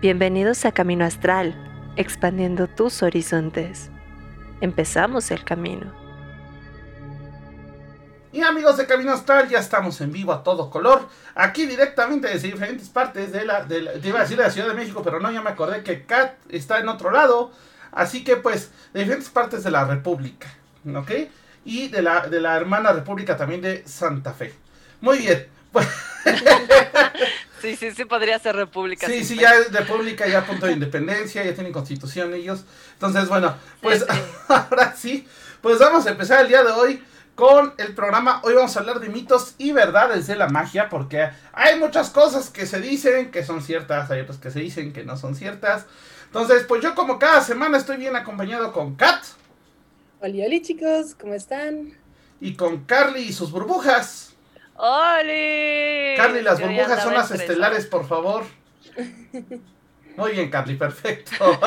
Bienvenidos a Camino Astral, expandiendo tus horizontes. Empezamos el camino. Y amigos de Camino Astral, ya estamos en vivo a todo color. Aquí directamente desde diferentes partes de la, de la- te iba a decir de la Ciudad de México, pero no, ya me acordé que Kat está en otro lado. Así que pues, de diferentes partes de la República, ¿ok? Y de la, de la hermana República también de Santa Fe. Muy bien. Pues, Sí, sí, sí podría ser república. sí, sí, ya es República, ya a punto de independencia, ya tienen constitución ellos. Entonces, bueno, pues Sí, sí. ahora sí, pues vamos a empezar el día de hoy con el programa. Hoy vamos a hablar de mitos y verdades de la magia, porque hay muchas cosas que se dicen que son ciertas, hay otras que se dicen que no son ciertas. Entonces, pues yo como cada semana estoy bien acompañado con Kat Hola, hola chicos, ¿cómo están? y con Carly y sus burbujas. ¡Oli! Carly, las Yo burbujas son las estresada. estelares, por favor. Muy bien, Carly, perfecto.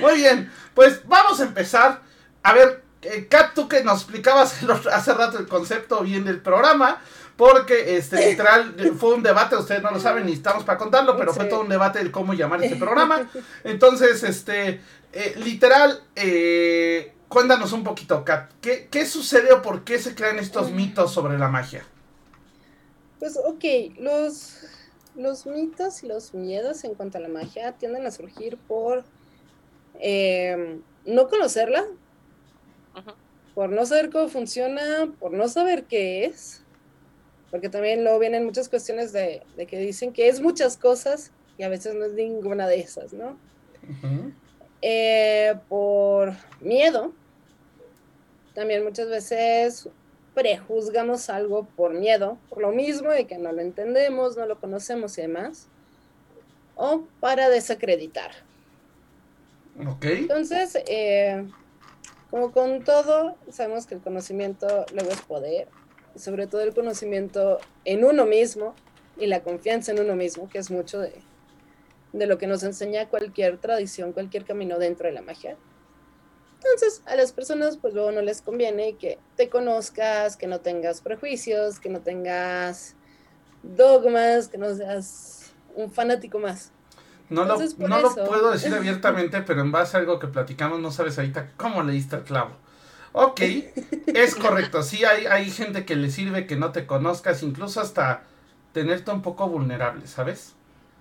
Muy bien, pues vamos a empezar. A ver, eh, Kat, tú que nos explicabas hace rato el concepto bien del programa, porque este literal fue un debate, ustedes no lo saben ni estamos para contarlo, pero fue todo un debate de cómo llamar este programa. Entonces, este, eh, literal, eh, cuéntanos un poquito, Kat, ¿qué, ¿qué sucede o por qué se crean estos mitos sobre la magia? Pues ok, los, los mitos y los miedos en cuanto a la magia tienden a surgir por eh, no conocerla, por no saber cómo funciona, por no saber qué es, porque también luego vienen muchas cuestiones de, de que dicen que es muchas cosas y a veces no es ninguna de esas, ¿no? Eh, por miedo. También muchas veces prejuzgamos algo por miedo, por lo mismo de que no lo entendemos, no lo conocemos y demás. O para desacreditar. Ok. Entonces, eh, como con todo, sabemos que el conocimiento luego es poder, sobre todo el conocimiento en uno mismo y la confianza en uno mismo, que es mucho de, de lo que nos enseña cualquier tradición, cualquier camino dentro de la magia. Entonces, a las personas, pues luego no les conviene que te conozcas, que no tengas prejuicios, que no tengas dogmas, que no seas un fanático más. No, lo, Entonces, no lo puedo decir abiertamente, pero en base a algo que platicamos, no sabes ahorita cómo le diste el clavo. Ok, es correcto. Sí, hay, hay gente que le sirve que no te conozcas, incluso hasta tenerte un poco vulnerable, ¿sabes?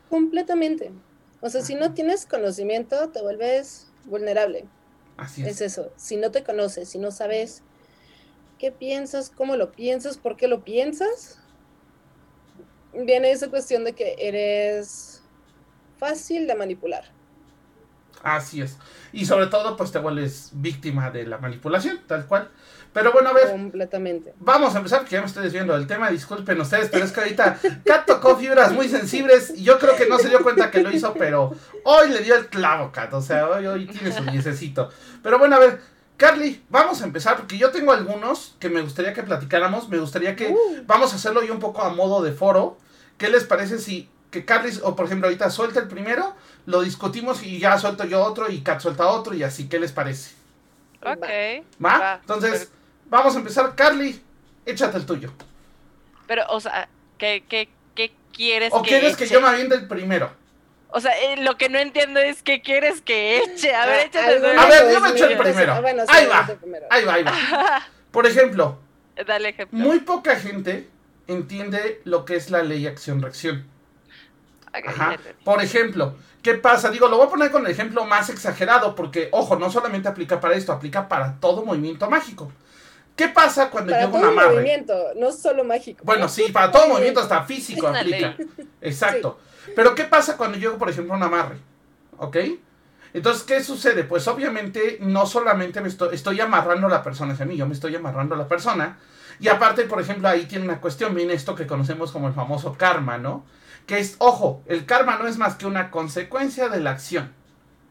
Completamente. O sea, si no tienes conocimiento, te vuelves vulnerable. Así Es es. eso. Si no te conoces, si no sabes qué piensas, cómo lo piensas, por qué lo piensas, viene esa cuestión de que eres fácil de manipular. Así es. Y sobre todo, pues te vuelves víctima de la manipulación, tal cual. Pero bueno, a ver, Completamente. Vamos a empezar porque ya me estoy desviando del tema, disculpen ustedes, pero es que ahorita Kat tocó fibras muy sensibles y yo creo que no se dio cuenta que lo hizo, pero hoy le dio el clavo, Kat, o sea, hoy, hoy tiene su diececito. Pero bueno, a ver, Carly, vamos a empezar porque yo tengo algunos que me gustaría que platicáramos, me gustaría que, Uh. vamos a hacerlo yo un poco a modo de foro. ¿Qué les parece si que Carly, o por ejemplo ahorita suelta el primero, lo discutimos y ya suelto yo otro y Kat suelta otro y así, ¿qué les parece? Ok. ¿Va? Va, Entonces, vamos a empezar, Carly, échate el tuyo. Pero, o sea, ¿qué, qué, qué quieres ¿O que quieres que yo me aviente el primero? O sea, eh, lo que no entiendo es qué quieres que eche. A ver, Ah, échate algo tú. A ver, yo me echo el primero. Ah, bueno, sí, Ahí va. el primero. Ahí va, ahí va. Por ejemplo, Dale ejemplo. muy poca gente entiende lo que es la ley acción-reacción. Ajá. Por ejemplo, ¿qué pasa? Digo, lo voy a poner con el ejemplo más exagerado porque, ojo, no solamente aplica para esto, aplica para todo movimiento mágico. ¿Qué pasa cuando Para un todo el amarre? movimiento, no solo mágico. Bueno, sí, para todo movimiento, hasta físico Es una aplica. Exacto. Pero ¿qué pasa cuando llego, por ejemplo, a un amarre? ¿Ok? Entonces, ¿qué sucede? Pues obviamente no solamente me estoy, estoy amarrando a la persona hacia mí, yo me estoy amarrando a la persona. Y aparte, por ejemplo, ahí tiene una cuestión, viene esto que conocemos como el famoso karma, ¿no? Que es, ojo, el karma no es más que una consecuencia de la acción.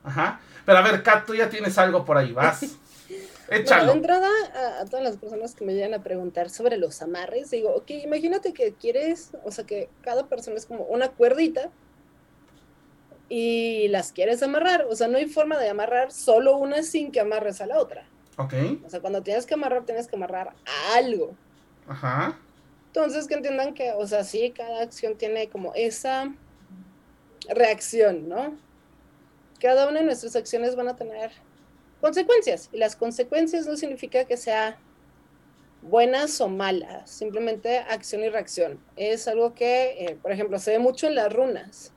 Ajá. Pero a ver, Kat, tú ya tienes algo por ahí, vas. Bueno, Échalo. de entrada, a, a todas las personas que me llegan a preguntar sobre los amarres, digo, ok, imagínate que quieres, o sea, que cada persona es como una cuerdita y las quieres amarrar, o sea, no hay forma de amarrar solo una sin que amarres a la otra. Ok. O sea, cuando tienes que amarrar, tienes que amarrar a algo. Ajá. Entonces, que entiendan que, o sea, sí, cada acción tiene como esa reacción, ¿no? Cada una de nuestras acciones van a tener consecuencias y las consecuencias no significa que sea buenas o malas, simplemente acción y reacción. Es algo que, eh, por ejemplo, se ve mucho en las runas.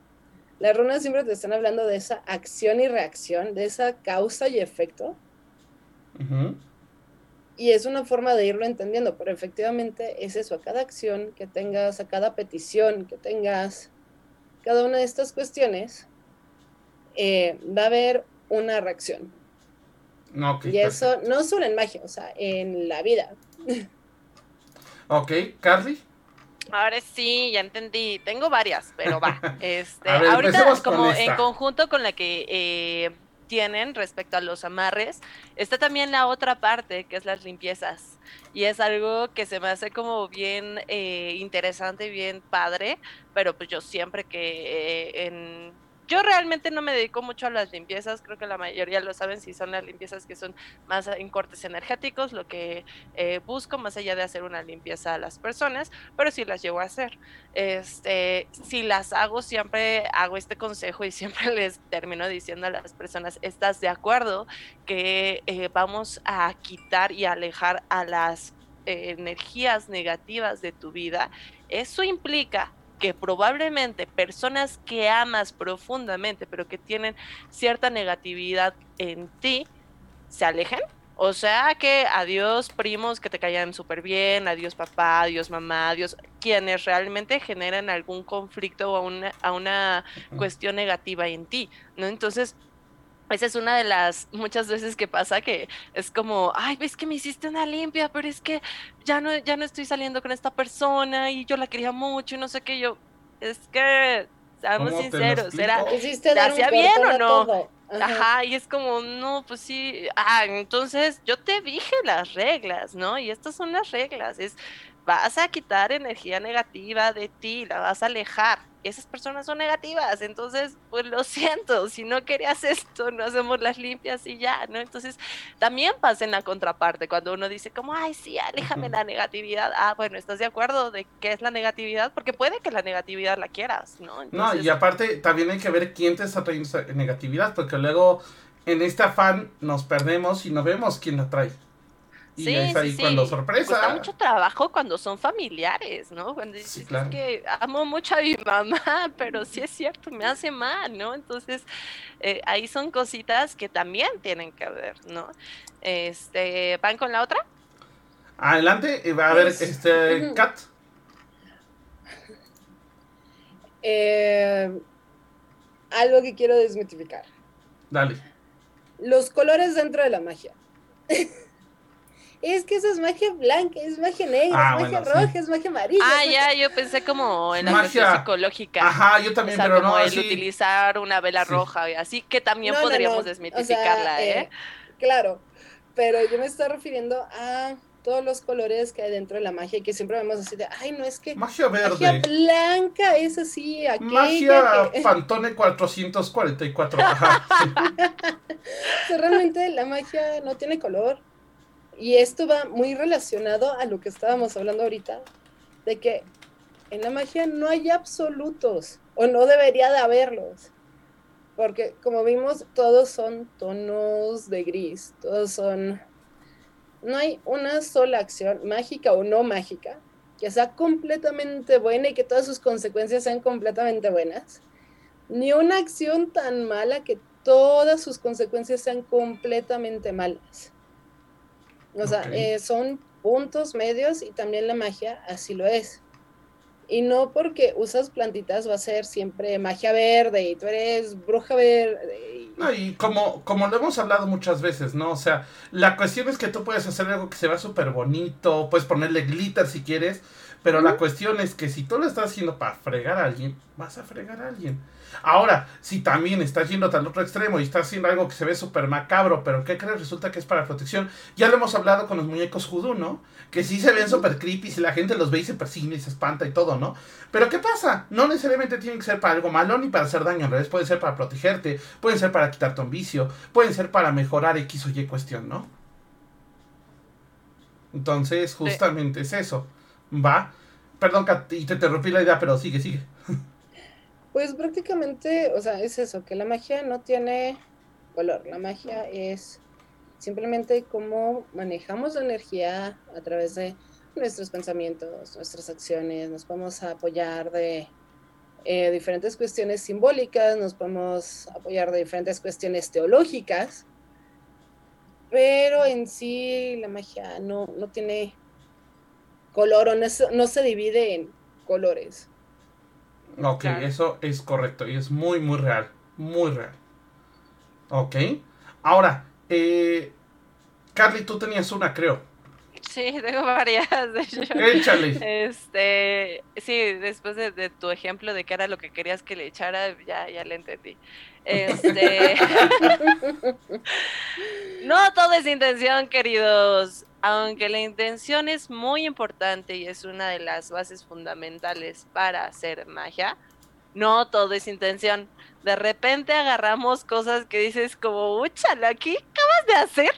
Las runas siempre te están hablando de esa acción y reacción, de esa causa y efecto. Y es una forma de irlo entendiendo, pero efectivamente es eso, a cada acción que tengas, a cada petición que tengas, cada una de estas cuestiones, eh, va a haber una reacción. Y eso no solo en magia, o sea, en la vida. ok, Carly. Ahora sí, ya entendí. Tengo varias, pero va. Este, ahorita, como en conjunto con la que eh, tienen respecto a los amarres, está también la otra parte, que es las limpiezas. Y es algo que se me hace como bien eh, interesante, bien padre, pero pues yo siempre que eh, en yo realmente no me dedico mucho a las limpiezas, creo que la mayoría lo saben si son las limpiezas que son más en cortes energéticos, lo que eh, busco más allá de hacer una limpieza a las personas, pero sí las llevo a hacer. Este, si las hago, siempre hago este consejo y siempre les termino diciendo a las personas, ¿estás de acuerdo que eh, vamos a quitar y alejar a las eh, energías negativas de tu vida? Eso implica que probablemente personas que amas profundamente, pero que tienen cierta negatividad en ti, se alejen. O sea que adiós primos que te caían súper bien, adiós papá, adiós mamá, adiós quienes realmente generan algún conflicto o una, a una cuestión negativa en ti, ¿no? Entonces, esa es una de las muchas veces que pasa que es como, ay, ves que me hiciste una limpia, pero es que ya no, ya no estoy saliendo con esta persona y yo la quería mucho y no sé qué, yo, es que, seamos sinceros, era, ¿te hacía bien o no? Ajá. y es como, no, pues sí, ah, entonces yo te dije las reglas, ¿no? Y estas son las reglas, es, vas a quitar energía negativa de ti, la vas a alejar, esas personas son negativas, entonces, pues lo siento, si no querías esto, no hacemos las limpias y ya, ¿no? Entonces, también pasa en la contraparte, cuando uno dice como, ay, sí, aléjame la negatividad, ah, bueno, ¿estás de acuerdo de qué es la negatividad? Porque puede que la negatividad la quieras, ¿no? No, y aparte, también hay que ver quién te está trayendo negatividad, porque luego en este afán nos perdemos y no vemos quién la trae. Y sí, es ahí cuando sorpresa. Cuesta mucho trabajo cuando son familiares, ¿no? Cuando dices que amo mucho a mi mamá, pero sí es cierto, me hace mal, ¿no? Entonces, eh, ahí son cositas que también tienen que ver, ¿no? Este, ¿van con la otra? Adelante, va a ver, este, Kat. Eh, algo que quiero desmitificar. Dale. Los colores dentro de la magia. es que esa es magia blanca, es magia negra, ah, es magia roja, es magia amarilla. Ah, ya, yo pensé como en la magia psicológica. Ajá, yo también, o sea, pero como el utilizar una vela roja y así, que también podríamos desmitificarla, ¿eh? ¿eh? Claro, pero yo me estoy refiriendo a todos los colores que hay dentro de la magia y que siempre vemos así de, ay, no es que... Magia verde. Magia blanca es así, aquella Magia que... Pantone 444, ajá. realmente la magia no tiene color y esto va muy relacionado a lo que estábamos hablando ahorita, de que en la magia no hay absolutos, o no debería de haberlos. Porque como vimos, todos son tonos de gris, todos son... No hay una sola acción, mágica o no mágica, que sea completamente buena y que todas sus consecuencias sean completamente buenas. Ni una acción tan mala que todas sus consecuencias sean completamente malas. O sea, eh, son puntos medios y también la magia así lo es. Y no porque usas plantitas va a ser siempre magia verde y tú eres bruja verde. No, y como, como lo hemos hablado muchas veces, ¿no? O sea, la cuestión es que tú puedes hacer algo que se vea súper bonito, puedes ponerle glitter si quieres, pero la cuestión es que si tú lo estás haciendo para fregar a alguien, vas a fregar a alguien. Ahora, si también estás yendo al otro extremo y estás haciendo algo que se ve súper macabro, pero ¿qué crees? Resulta que es para protección. Ya lo hemos hablado con los muñecos judú, ¿no? Que sí se ven súper creepy, si la gente los ve y se persigue y se espanta y todo, ¿no? Pero ¿qué pasa? No necesariamente tienen que ser para algo malo ni para hacer daño. En realidad pueden ser para protegerte, pueden ser para quitarte un vicio, pueden ser para mejorar X o Y cuestión, ¿no? Entonces, justamente es eso. Va. Perdón, y te interrumpí la idea, pero sigue, sigue. Pues prácticamente, o sea, es eso, que la magia no tiene color, la magia es simplemente cómo manejamos la energía a través de nuestros pensamientos, nuestras acciones, nos podemos apoyar de eh, diferentes cuestiones simbólicas, nos podemos apoyar de diferentes cuestiones teológicas, pero en sí la magia no, no tiene color o no, se divide en colores. Ok, eso es correcto y es muy, muy real, muy real. Ok, ahora, eh, Carly, tú tenías una, creo. Sí, tengo varias, de hecho. Échale. Este, sí, después de, tu ejemplo de qué era lo que querías que le echara, ya, ya le entendí. Este. no todo es intención, queridos. Aunque la intención es muy importante y es una de las bases fundamentales para hacer magia, no todo es intención de repente agarramos cosas que dices como, úchala, ¿qué acabas de hacer?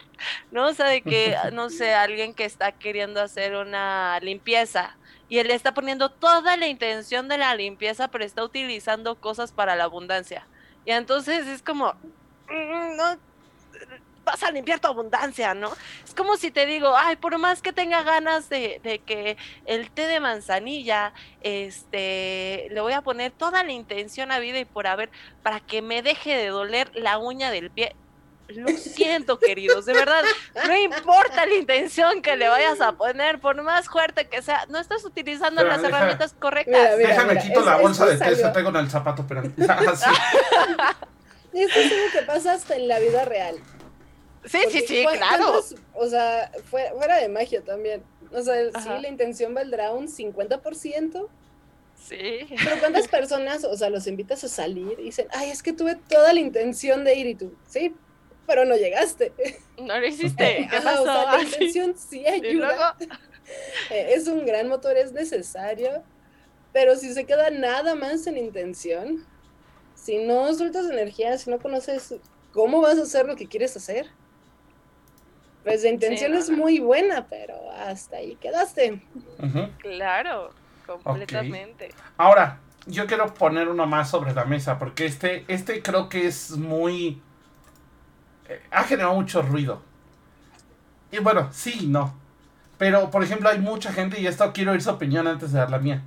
¿No? O sea, de que, no sé, alguien que está queriendo hacer una limpieza y él está poniendo toda la intención de la limpieza, pero está utilizando cosas para la abundancia. Y entonces es como, mm, no, vas a limpiar tu abundancia, ¿no? Es como si te digo, ay, por más que tenga ganas de, de, que el té de manzanilla, este, le voy a poner toda la intención a vida y por haber, para que me deje de doler la uña del pie. Lo siento, queridos, de verdad, no importa la intención que le vayas a poner, por más fuerte que sea, no estás utilizando las herramientas correctas. Déjame quito la bolsa de té, se traigo en el zapato, pero así. Esto es algo que pasa hasta en la vida real. Sí, sí, sí, claro. O sea, fuera de magia también. O sea, sí, la intención valdrá un 50%. Sí. Pero ¿cuántas personas, o sea, los invitas a salir y dicen, ay, es que tuve toda la intención de ir y tú, sí, pero no llegaste. No lo hiciste. ¿Qué pasó? O sea, la intención sí ayuda. Eh, es un gran motor, es necesario. Pero si se queda nada más en intención, si no sueltas energía, si no conoces cómo vas a hacer lo que quieres hacer, pues la intención es muy buena, pero hasta ahí quedaste. Claro, completamente. Ahora, yo quiero poner uno más sobre la mesa, porque este, este creo que es muy... Eh, ha generado mucho ruido. Y bueno, sí, no. Pero, por ejemplo, hay mucha gente, y esto quiero oír su opinión antes de dar la mía.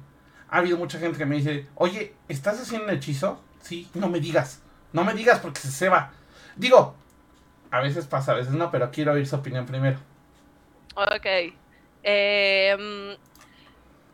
Ha habido mucha gente que me dice, oye, ¿estás haciendo un hechizo? Sí, no me digas. No me digas porque se ceba. Digo, a veces pasa, a veces no, pero quiero oír su opinión primero. Ok. Em,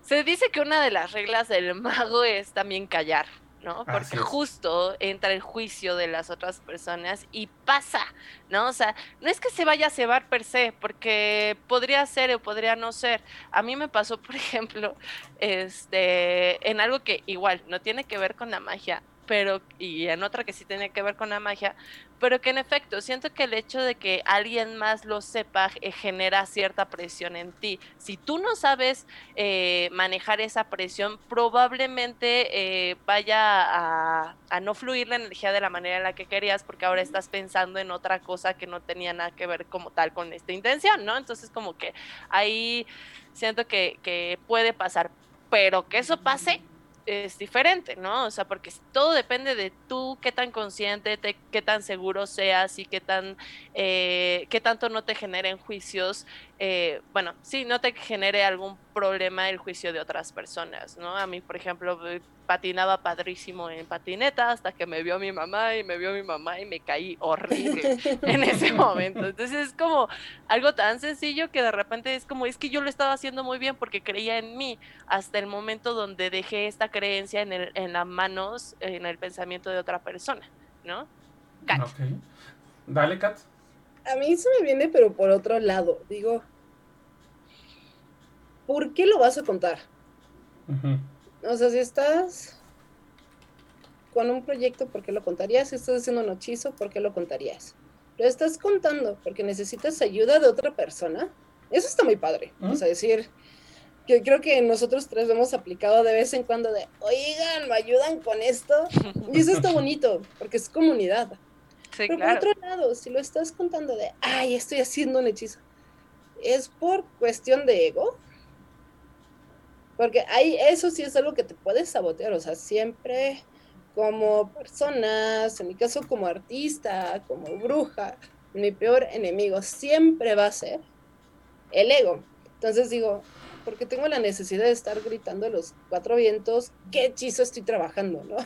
se dice que una de las reglas del mago es también callar, ¿no? Porque justo entra el juicio de las otras personas y pasa, ¿no? O sea, no es que se vaya a cebar per se, porque podría ser o podría no ser. A mí me pasó, por ejemplo, este, en algo que igual no tiene que ver con la magia, pero y en otra que sí tiene que ver con la magia, pero que en efecto siento que el hecho de que alguien más lo sepa eh, genera cierta presión en ti. Si tú no sabes eh, manejar esa presión, probablemente eh, vaya a, a, no fluir la energía de la manera en la que querías, porque ahora estás pensando en otra cosa que no tenía nada que ver como tal con esta intención, ¿no? Entonces como que ahí siento que, que puede pasar, pero que eso pase es diferente, ¿no? O sea, porque todo depende de tú, qué tan consciente, qué tan seguro seas y qué tan, eh, qué tanto no te generen juicios, eh, bueno, sí, no te genere algún problema el juicio de otras personas, ¿no? A mí, por ejemplo, patinaba padrísimo en patineta hasta que me vio mi mamá y me vio mi mamá y me caí horrible en ese momento. Entonces es como algo tan sencillo que de repente es como, es que yo lo estaba haciendo muy bien porque creía en mí hasta el momento donde dejé esta creencia en, el, en las manos, en el pensamiento de otra persona, ¿no? Kat. Dale, Kat. A mí se me viene, pero por otro lado. Digo, ¿por qué lo vas a contar? O sea, si estás con un proyecto, ¿por qué lo contarías? Si estás haciendo un hechizo, ¿por qué lo contarías? Lo estás contando porque necesitas ayuda de otra persona. Eso está muy padre. O sea, decir, que creo que nosotros tres lo hemos aplicado de vez en cuando de, oigan, me ayudan con esto. Y eso está bonito, porque es comunidad. Pero por otro lado, si lo estás contando de, ay, estoy haciendo un hechizo, ¿es por cuestión de ego? Porque ahí eso sí es algo que te puede sabotear, o sea, siempre como personas, en mi caso como artista, como bruja, mi peor enemigo siempre va a ser el ego. Entonces digo, porque tengo la necesidad de estar gritando a los cuatro vientos, qué hechizo estoy trabajando, ¿no?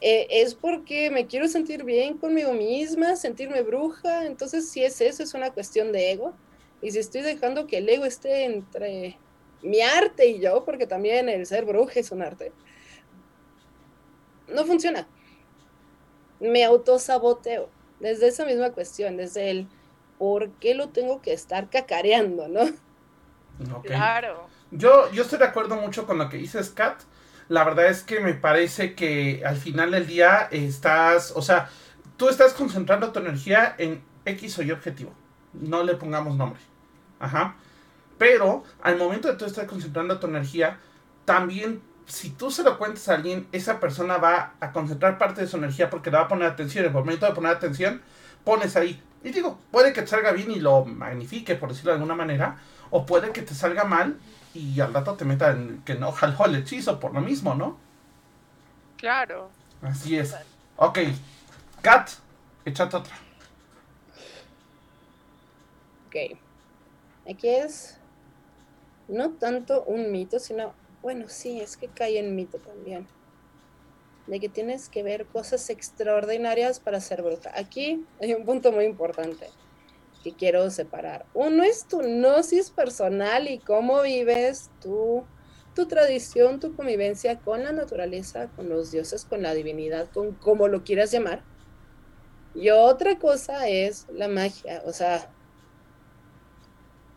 Eh, es porque me quiero sentir bien conmigo misma, sentirme bruja, entonces si es eso, es una cuestión de ego. Y si estoy dejando que el ego esté entre mi arte y yo, porque también el ser bruja es un arte, no funciona. Me autosaboteo desde esa misma cuestión, desde el por qué lo tengo que estar cacareando, ¿no? Claro. Yo, yo estoy de acuerdo mucho con lo que dices, Kat. La verdad es que me parece que al final del día estás, o sea, tú estás concentrando tu energía en X o Y objetivo. No le pongamos nombre. Ajá. Pero al momento de tú estar concentrando tu energía, también si tú se lo cuentas a alguien, esa persona va a concentrar parte de su energía porque le va a poner atención. En el momento de poner atención, pones ahí. Y digo, puede que te salga bien y lo magnifique, por decirlo de alguna manera, o puede que te salga mal y al rato te meta en que no jaló el hechizo por lo mismo, ¿no? Claro. Así es. Ok. Kat, échate otra. Ok. Aquí es no tanto un mito, sino, bueno, sí, es que cae en mito también. De que tienes que ver cosas extraordinarias para ser bruja. Aquí hay un punto muy importante que quiero separar. Uno es tu gnosis personal y cómo vives tu, tu tradición, tu convivencia con la naturaleza, con los dioses, con la divinidad, con como lo quieras llamar. Y otra cosa es la magia, o sea,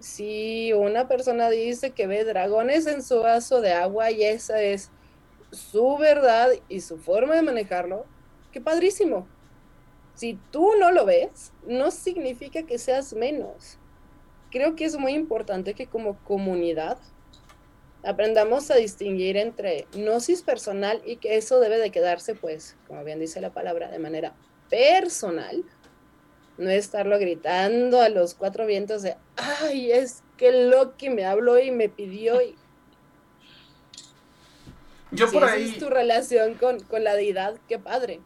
si una persona dice que ve dragones en su vaso de agua y esa es su verdad y su forma de manejarlo, qué padrísimo. Si tú no lo ves, no significa que seas menos. Creo que es muy importante que como comunidad aprendamos a distinguir entre gnosis personal y que eso debe de quedarse, pues, como bien dice la palabra, de manera personal. No estarlo gritando a los cuatro vientos de, ay, es que Loki me habló y me pidió y... Yo por ahí... es tu relación con, con la deidad, qué padre.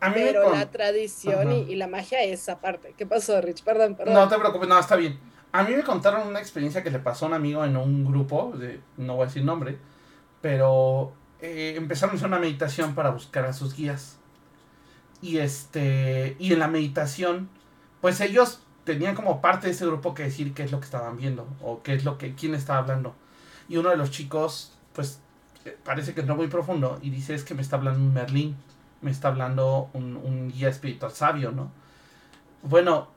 Pero la tradición y, la magia es aparte. ¿Qué pasó, Rich? Perdón, perdón. No te preocupes, no, está bien. A mí me contaron una experiencia que le pasó a un amigo en un grupo, de, no voy a decir nombre, pero eh, empezaron a hacer una meditación para buscar a sus guías. Y este, y en la meditación, pues ellos tenían como parte de ese grupo que decir qué es lo que estaban viendo o qué es lo que, quién estaba hablando. Y uno de los chicos, pues eh, parece que no muy profundo y dice es que me está hablando un Merlín me está hablando un, guía espiritual sabio, ¿no? Bueno,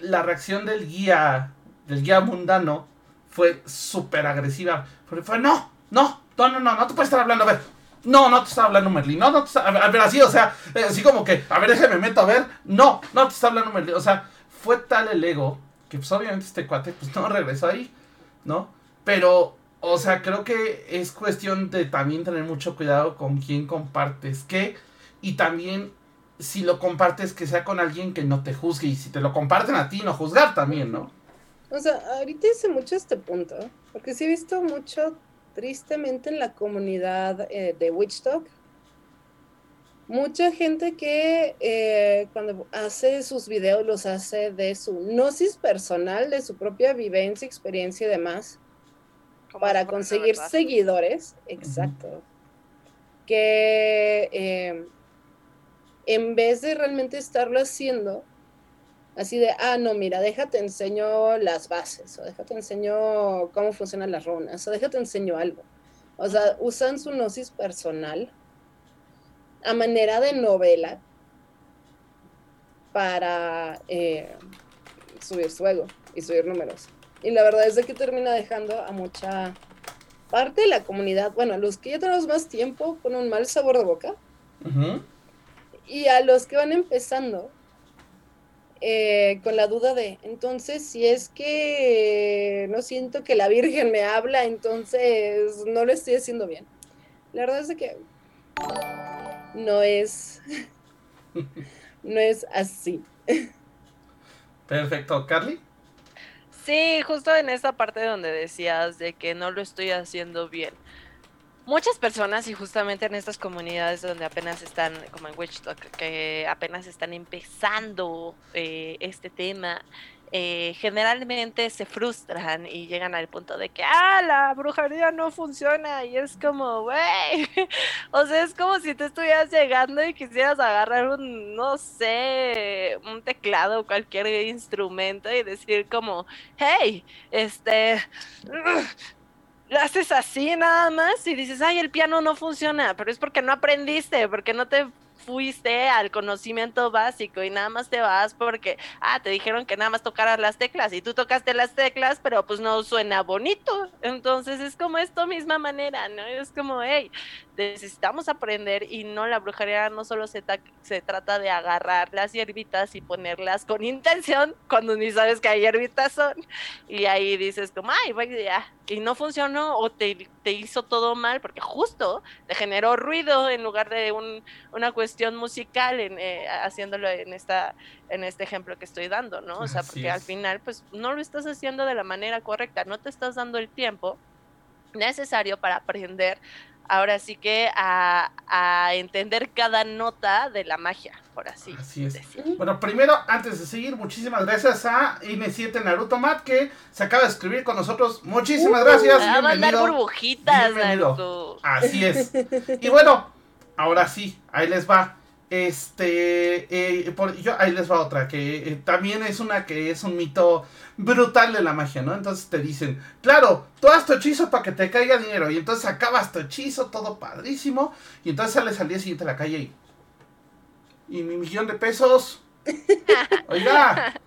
la reacción del guía, del guía mundano, fue súper agresiva. Fue, fue, no, no, no, no, no, no te puedes estar hablando, a ver. No, no te está hablando Merlin, no, no te está, a ver, así, o sea, eh, así como que, a ver, déjame meto a ver, no, no te está hablando Merlin, o sea, fue tal el ego que pues obviamente este cuate pues no regresó ahí, ¿no? Pero, o sea, creo que es cuestión de también tener mucho cuidado con quién compartes qué y también si lo compartes que sea con alguien que no te juzgue y si te lo comparten a ti no juzgar también, ¿no? O sea, ahorita hice mucho este punto, porque sí he visto mucho tristemente en la comunidad eh, de Witch Talk, mucha gente que eh, cuando hace sus videos los hace de su gnosis personal, de su propia vivencia, experiencia y demás, para conseguir seguidores, exacto, que eh, en vez de realmente estarlo haciendo, así de, ah, no, mira, déjate enseño las bases, o déjate enseño cómo funcionan las runas, o déjate enseño algo. O sea, usan su gnosis personal a manera de novela para eh, subir su ego y subir números. Y la verdad es de que termina dejando a mucha parte de la comunidad, bueno, los que ya tenemos más tiempo, con un mal sabor de boca. Y a los que van empezando, eh, con la duda de, entonces, si es que no siento que la Virgen me habla, entonces no lo estoy haciendo bien. La verdad es que no es, no es así. Perfecto, Carly. Sí, justo en esa parte donde decías de que no lo estoy haciendo bien. Muchas personas y justamente en estas comunidades donde apenas están, como en Witchtalk, que apenas están empezando eh, este tema, eh, generalmente se frustran y llegan al punto de que, ah, la brujería no funciona y es como, güey, o sea, es como si tú estuvieras llegando y quisieras agarrar un, no sé, un teclado o cualquier instrumento y decir como, hey, este, lo haces así nada más y dices, ay, el piano no funciona, pero es porque no aprendiste, porque no te fuiste al conocimiento básico y nada más te vas porque, ah, te dijeron que nada más tocaras las teclas y tú tocaste las teclas, pero pues no suena bonito. Entonces es como esto misma manera, ¿no? Es como, hey, necesitamos aprender y no la brujería no solo se, se trata de agarrar las hierbitas y ponerlas con intención cuando ni sabes que hay hierbitas son y ahí dices como, ay, ya, y no funcionó o te, te, hizo todo mal porque justo te generó ruido en lugar de un, una cuestión musical en, eh, haciéndolo en esta en este ejemplo que estoy dando, ¿no? O sea, porque al final pues no lo estás haciendo de la manera correcta, no te estás dando el tiempo necesario para aprender ahora sí que a, entender cada nota de la magia, por así, así es. Bueno, primero, antes de seguir, muchísimas gracias a Ine7 Naruto Mat que se acaba de escribir con nosotros. Muchísimas uh, gracias. Va a mandar burbujitas, Naruto. Así es. Y bueno, ahora sí, ahí les va. Este, eh, por, yo, ahí les va otra, que eh, también es una que es un mito brutal de la magia, ¿no? Entonces te dicen, claro, tú haz tu hechizo para que te caiga dinero, y entonces acabas tu hechizo, todo padrísimo, y entonces sales al día siguiente a la calle y... Y mi millón de pesos... Oiga,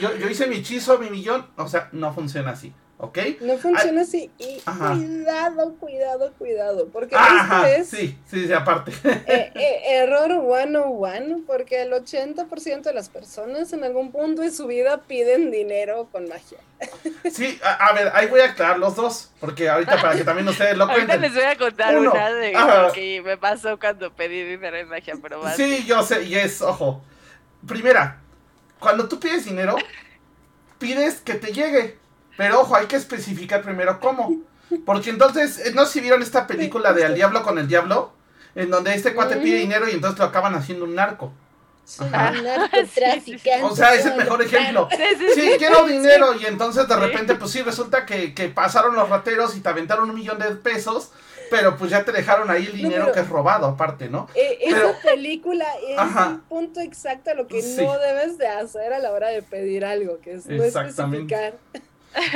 yo, yo hice mi hechizo, mi millón, o sea, no funciona así. ¿Ok? No funciona así. Y cuidado, cuidado, cuidado. Porque esto es. Sí, sí, sí, aparte. Eh, eh, error one one, porque el 80% de las personas en algún punto de su vida piden dinero con magia. Sí, a, ver, ahí voy a aclarar los dos, porque ahorita para que también ustedes lo cuenten. Ahorita les voy a contar una de que me pasó cuando pedí dinero en magia, pero más. Sí, yo sé, y es, ojo. Primera, cuando tú pides dinero, pides que te llegue. Pero ojo, hay que especificar primero cómo. Porque entonces, eh, no sé si vieron esta película de Al Diablo con el Diablo, en donde este cuate pide dinero y entonces lo acaban haciendo un narco. O sea, es el mejor ejemplo. Sí, quiero dinero y entonces de repente, pues sí, resulta que, que, pasaron los rateros y te aventaron un millón de pesos, pero pues ya te dejaron ahí el dinero que es robado aparte, ¿no? Eh, esa película es un punto exacto a lo que no debes de hacer a la hora de pedir algo, que es no especificar.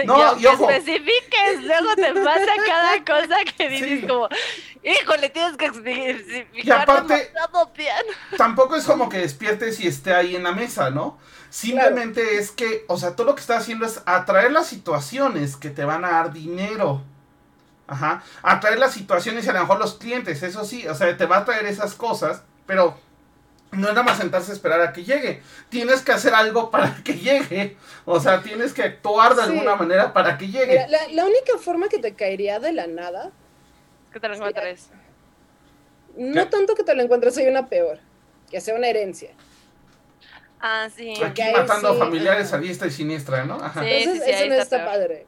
No, y, ojo. especifiques, luego te pasa cada cosa que dices como, híjole, tienes que especificar. Y aparte, tampoco es como que despiertes y esté ahí en la mesa, ¿no? Simplemente es que, o sea, todo lo que estás haciendo es atraer las situaciones que te van a dar dinero. Ajá. Atraer las situaciones y a lo mejor los clientes, eso sí, o sea, te va a traer esas cosas, pero no es nada más sentarse a esperar a que llegue. Tienes que hacer algo para que llegue. O sea, tienes que actuar de alguna manera para que llegue. la, única forma que te caería de la nada. Es que te lo encuentres. No tanto que te lo encuentres, hay una peor. Que sea una herencia. Ah, sí. Aquí matando a familiares a diestra y siniestra, ¿no? Ajá. Sí, Entonces, sí, eso no está padre.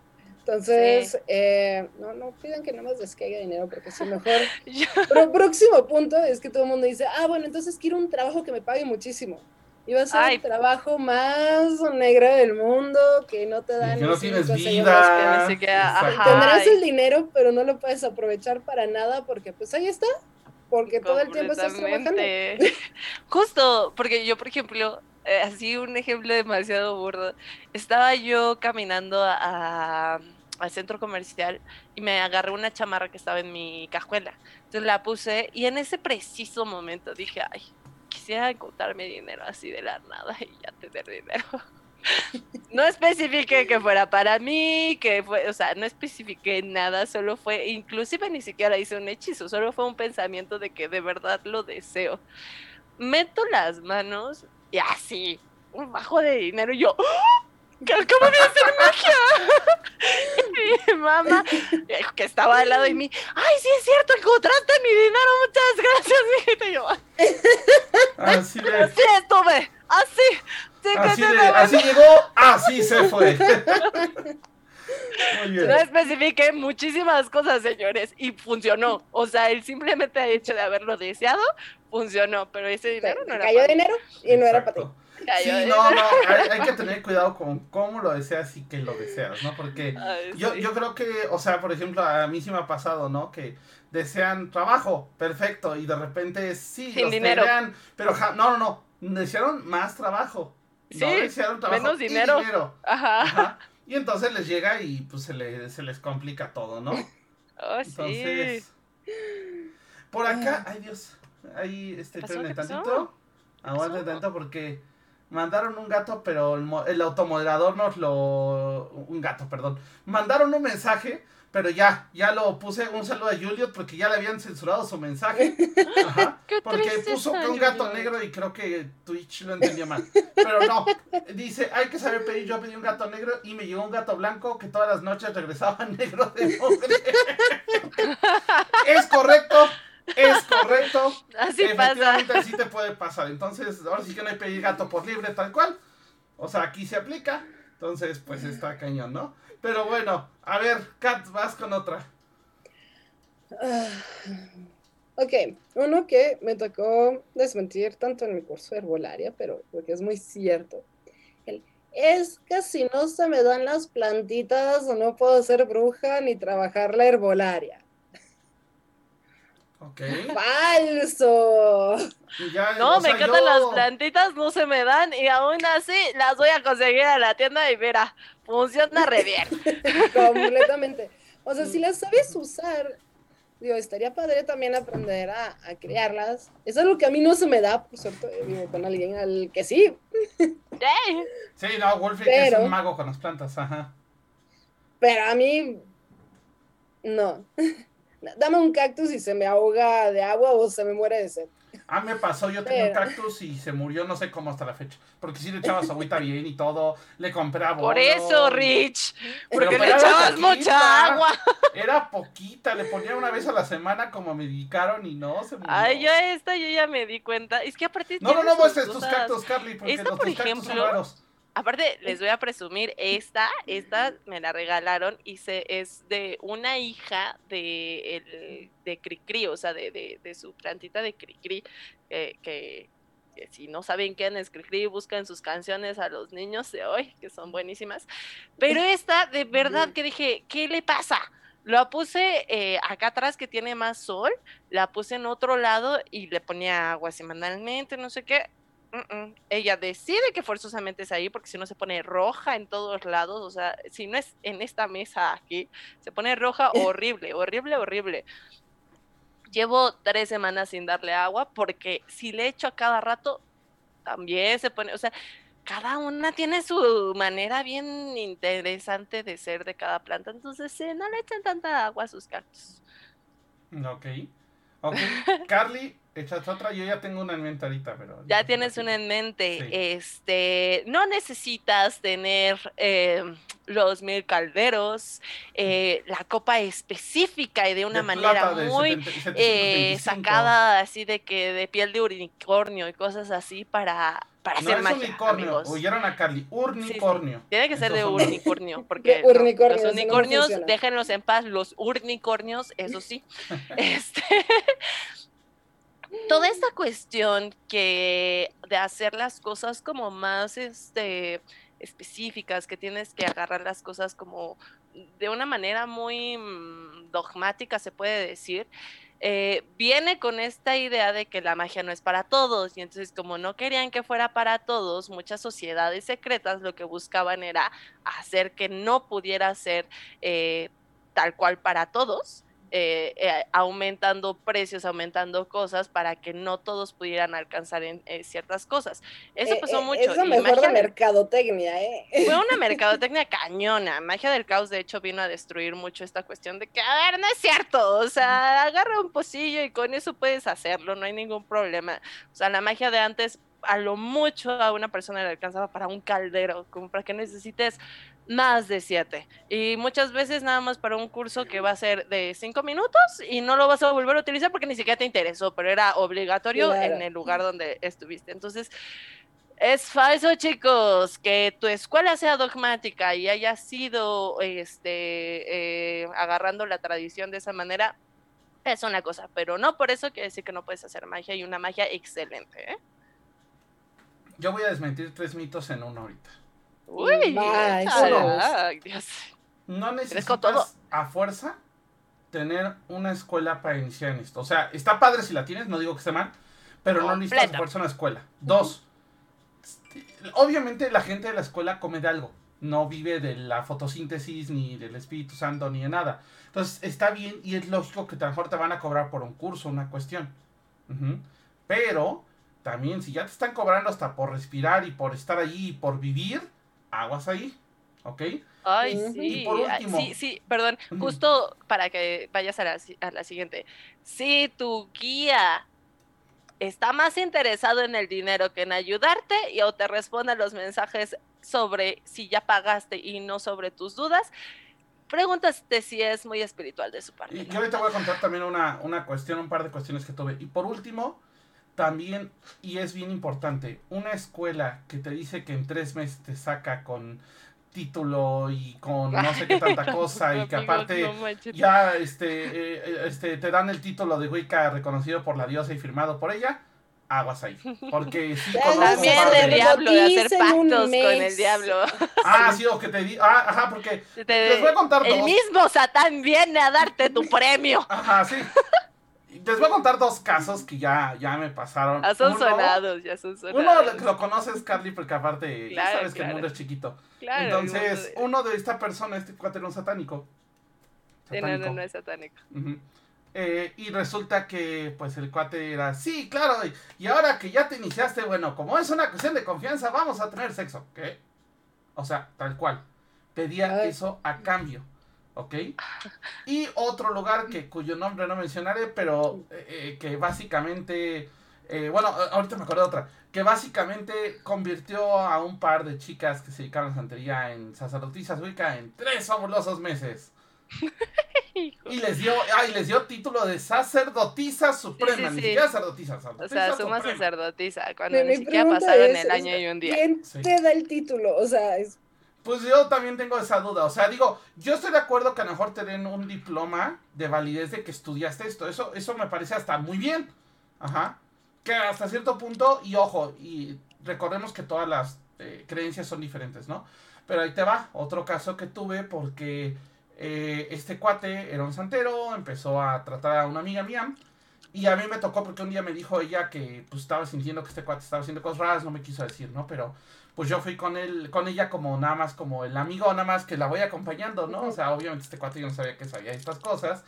Entonces, eh, no, no pidan que no más les caiga dinero porque si mejor. Pero el próximo punto es que todo el mundo dice, ah, bueno, entonces quiero un trabajo que me pague muchísimo. Y va a ser el trabajo más negro del mundo, que no te dan... Que no tienes vida. Tendrás el dinero, pero no lo puedes aprovechar para nada porque pues ahí está. Porque todo el tiempo estás trabajando. Justo, porque yo, por ejemplo, eh, así un ejemplo demasiado burdo. Estaba yo caminando a al centro comercial y me agarré una chamarra que estaba en mi cajuela. Entonces la puse y en ese preciso momento dije, ay, quisiera encontrarme dinero así de la nada y ya tener dinero. no especifiqué que fuera para mí, que fue, o sea, no especifiqué nada, solo fue, inclusive ni siquiera hice un hechizo, solo fue un pensamiento de que de verdad lo deseo. Meto las manos y así, un bajo de dinero y yo, ¡Oh! Acabo de hacer magia. y mi mamá, que estaba al lado de mí, ay, sí es cierto, encontraste mi dinero, muchas gracias, mijita. Y yo, así, de... así estuve, así. Sí, así, de, así llegó, así se fue. No especifiqué muchísimas cosas, señores, y funcionó. O sea, el simplemente hecho de haberlo deseado funcionó, pero ese dinero no era Cayó dinero y no era para ti. Sí, no, no, hay, que tener cuidado con cómo lo deseas y que lo deseas, ¿no? Porque yo, yo creo que, o sea, por ejemplo, a mí sí me ha pasado, ¿no? Que desean trabajo, perfecto, y de repente sí, Sin los dinero. pero no, no, no, desearon más trabajo. Sí, desearon trabajo menos dinero. Y Ajá. Y entonces les llega y pues se, le, se les complica todo, ¿no? Oh, entonces, por acá, ay Dios, ahí, este, tantito, aguante tanto porque mandaron un gato, pero el, el automoderador nos lo, un gato, perdón, mandaron un mensaje pero ya, ya lo puse. Un saludo a Juliet porque ya le habían censurado su mensaje. Ajá, porque puso un gato negro y creo que Twitch lo entendió mal. Pero no, dice, hay que saber pedir. Yo pedí un gato negro y me llegó un gato blanco que todas las noches regresaba negro de hombre. es correcto. Es correcto. Así pasa. así te puede pasar. Entonces, ahora sí que no hay pedir gato por libre, tal cual. O sea, aquí se aplica. Entonces, pues está cañón, ¿no? Pero bueno, a ver, Kat, vas con otra. Ah, ok, uno que me tocó desmentir tanto en mi curso de herbolaria, pero porque es muy cierto. es que si no se me dan las plantitas, no puedo ser bruja ni trabajar la herbolaria. Ok. Falso. no, me encantan las plantitas, no se me dan y aún así las voy a conseguir a la tienda y mira, funciona re bien. Completamente. O sea, si las sabes usar, digo, estaría padre también aprender a, a criarlas. Es algo que a mí no se me da, por suerte, vivo con alguien al que sí. Sí, no, Wolfie es un mago con las plantas, ajá. Pero a mí, no dame un cactus y se me ahoga de agua o se me muere de sed. Ah, me pasó, yo tenía un cactus y se murió no sé cómo hasta la fecha. Porque sí le echabas agüita bien y todo, le compraba Por eso, Rich, porque le echabas mucha agua. Era poquita, le ponía una vez a la semana como me dedicaron y no se murió. Ay, yo esta yo ya me di cuenta. Es que aparte No, no, no muestres tus cactus, Carly, porque esta, los por ejemplo, son raros. Aparte, les voy a presumir, esta, esta me la regalaron y se, es de una hija de, el, de Cricri, o sea, de, de, de, su plantita de Cricri, eh, que, que, si no saben quién es Cricri, buscan sus canciones a los niños de hoy, que son buenísimas. Pero esta, de verdad que dije, ¿qué le pasa? La puse eh, acá atrás que tiene más sol, la puse en otro lado y le ponía agua semanalmente, no sé qué. Ella decide que forzosamente es ahí porque si no se pone roja en todos lados, o sea, si no es en esta mesa aquí, se pone roja horrible, horrible, horrible. Llevo tres semanas sin darle agua porque si le echo a cada rato, también se pone, o sea, cada una tiene su manera bien interesante de ser de cada planta, entonces no le echen tanta agua a sus cactus. Ok. Ok. Carly, Echas otra, yo ya tengo una en mente ahorita, pero. Ya tienes una en mente. Este, no necesitas tener eh, los mil calderos, eh, la copa específica y de una manera muy eh, sacada así de que de piel de unicornio y cosas así para para no hacer es unicornio, oyeron a Carly, unicornio. Tiene que ser de unicornio, porque los unicornios, déjenlos en paz, los unicornios, eso sí. este, toda esta cuestión que de hacer las cosas como más este, específicas, que tienes que agarrar las cosas como de una manera muy mm, dogmática, se puede decir, eh, viene con esta idea de que la magia no es para todos. Y entonces, como no querían que fuera para todos, muchas sociedades secretas lo que buscaban era hacer que no pudiera ser eh, tal cual para todos. Eh, eh, aumentando precios, aumentando cosas para que no todos pudieran alcanzar en, eh, ciertas cosas. Eso pasó mucho. Es lo mejor de mercadotecnia, ¿eh? Fue una mercadotecnia cañona. Magia del caos, de hecho, vino a destruir mucho esta cuestión de que, a ver, no es cierto. O sea, agarra un pocillo y con eso puedes hacerlo, no hay ningún problema. O sea, la magia de antes a lo mucho a una persona le alcanzaba para un caldero, como para que necesites más de siete. Y muchas veces nada más para un curso que va a ser de cinco minutos y no lo vas a volver a utilizar porque ni siquiera te interesó, pero era obligatorio en el lugar donde estuviste. Entonces, Es falso, chicos, que tu escuela sea dogmática y haya sido este, eh, agarrando la tradición de esa manera, es una cosa, pero no por eso quiere decir que no puedes hacer magia y una magia excelente. ¿eh? Yo voy a desmentir tres mitos en uno ahorita. Uy, Dios. No necesitas a fuerza tener una escuela para iniciar en esto. O sea, está padre si la tienes, no digo que esté mal, pero no necesitas a fuerza una escuela. Dos, obviamente la gente de la escuela come de algo. No vive de la fotosíntesis, ni del Espíritu Santo, ni de nada. Entonces está bien y es lógico que a lo mejor te van a cobrar por un curso, una cuestión. Pero también si ya te están cobrando hasta por respirar y por estar allí y por vivir, aguas ahí. ¿Ok? Ay, sí. sí, sí, perdón. Justo para que vayas a la, a la siguiente. Si tu guía está más interesado en el dinero que en ayudarte y o te responde a los mensajes sobre si ya pagaste y no sobre tus dudas, pregúntate si es muy espiritual de su parte. Y yo ahorita voy a contar también una, una cuestión, un par de cuestiones que tuve. Y por último, también, y es bien importante, una escuela que te dice que en tres meses te saca con título y con no sé qué tanta cosa y que aparte ya este, eh, este te dan el título de Wicca reconocido por la diosa y firmado por ella aguas ahí porque sí también de diablo de hacer pactos con el diablo. Ah sí o que te di ah, ajá porque les voy a contar el mismo Satán viene a darte tu premio. Ajá sí les voy a contar dos casos que ya, ya me pasaron. Ya son sonados, ya son sonados. Uno lo conoces, Carly, porque aparte ya sabes que el mundo es chiquito. Claro, Entonces, uno de esta persona, este cuate era un satánico. satánico. no, no, es satánico. Eh, y resulta que, pues, el cuate era, sí, claro, y, ahora que ya te iniciaste, bueno, como es una cuestión de confianza, vamos a tener sexo. ¿Qué? O sea, tal cual. Pedía eso a cambio. ¿Ok? Y otro lugar que, cuyo nombre no mencionaré, pero eh, eh, que básicamente, eh, bueno, ahorita me acuerdo de otra, que básicamente convirtió a un par de chicas que se dedicaron a santería en sacerdotisas Wicca en tres fabulosos meses. y les dio, ay, les dio título de sacerdotisa suprema, ni siquiera sacerdotisa, O sea, suma sacerdotisa, cuando ni siquiera pasaron el año y un día. ¿Quién te da el título? O sea, es pues yo también tengo esa duda. O sea, digo, yo estoy de acuerdo que a lo mejor te den un diploma de validez de que estudiaste esto. Eso, eso me parece hasta muy bien. Ajá. Que hasta cierto punto, y ojo, y recordemos que todas las eh, creencias son diferentes, ¿no? Pero ahí te va, otro caso que tuve porque eh, este cuate era un santero, empezó a tratar a una amiga mía. Y a mí me tocó porque un día me dijo ella que pues estaba sintiendo que este cuate estaba haciendo cosas raras, no me quiso decir, ¿no? Pero pues yo fui con él, con ella como nada más como el amigo, nada más que la voy acompañando, ¿no? O sea, obviamente este cuate yo no sabía que sabía estas cosas.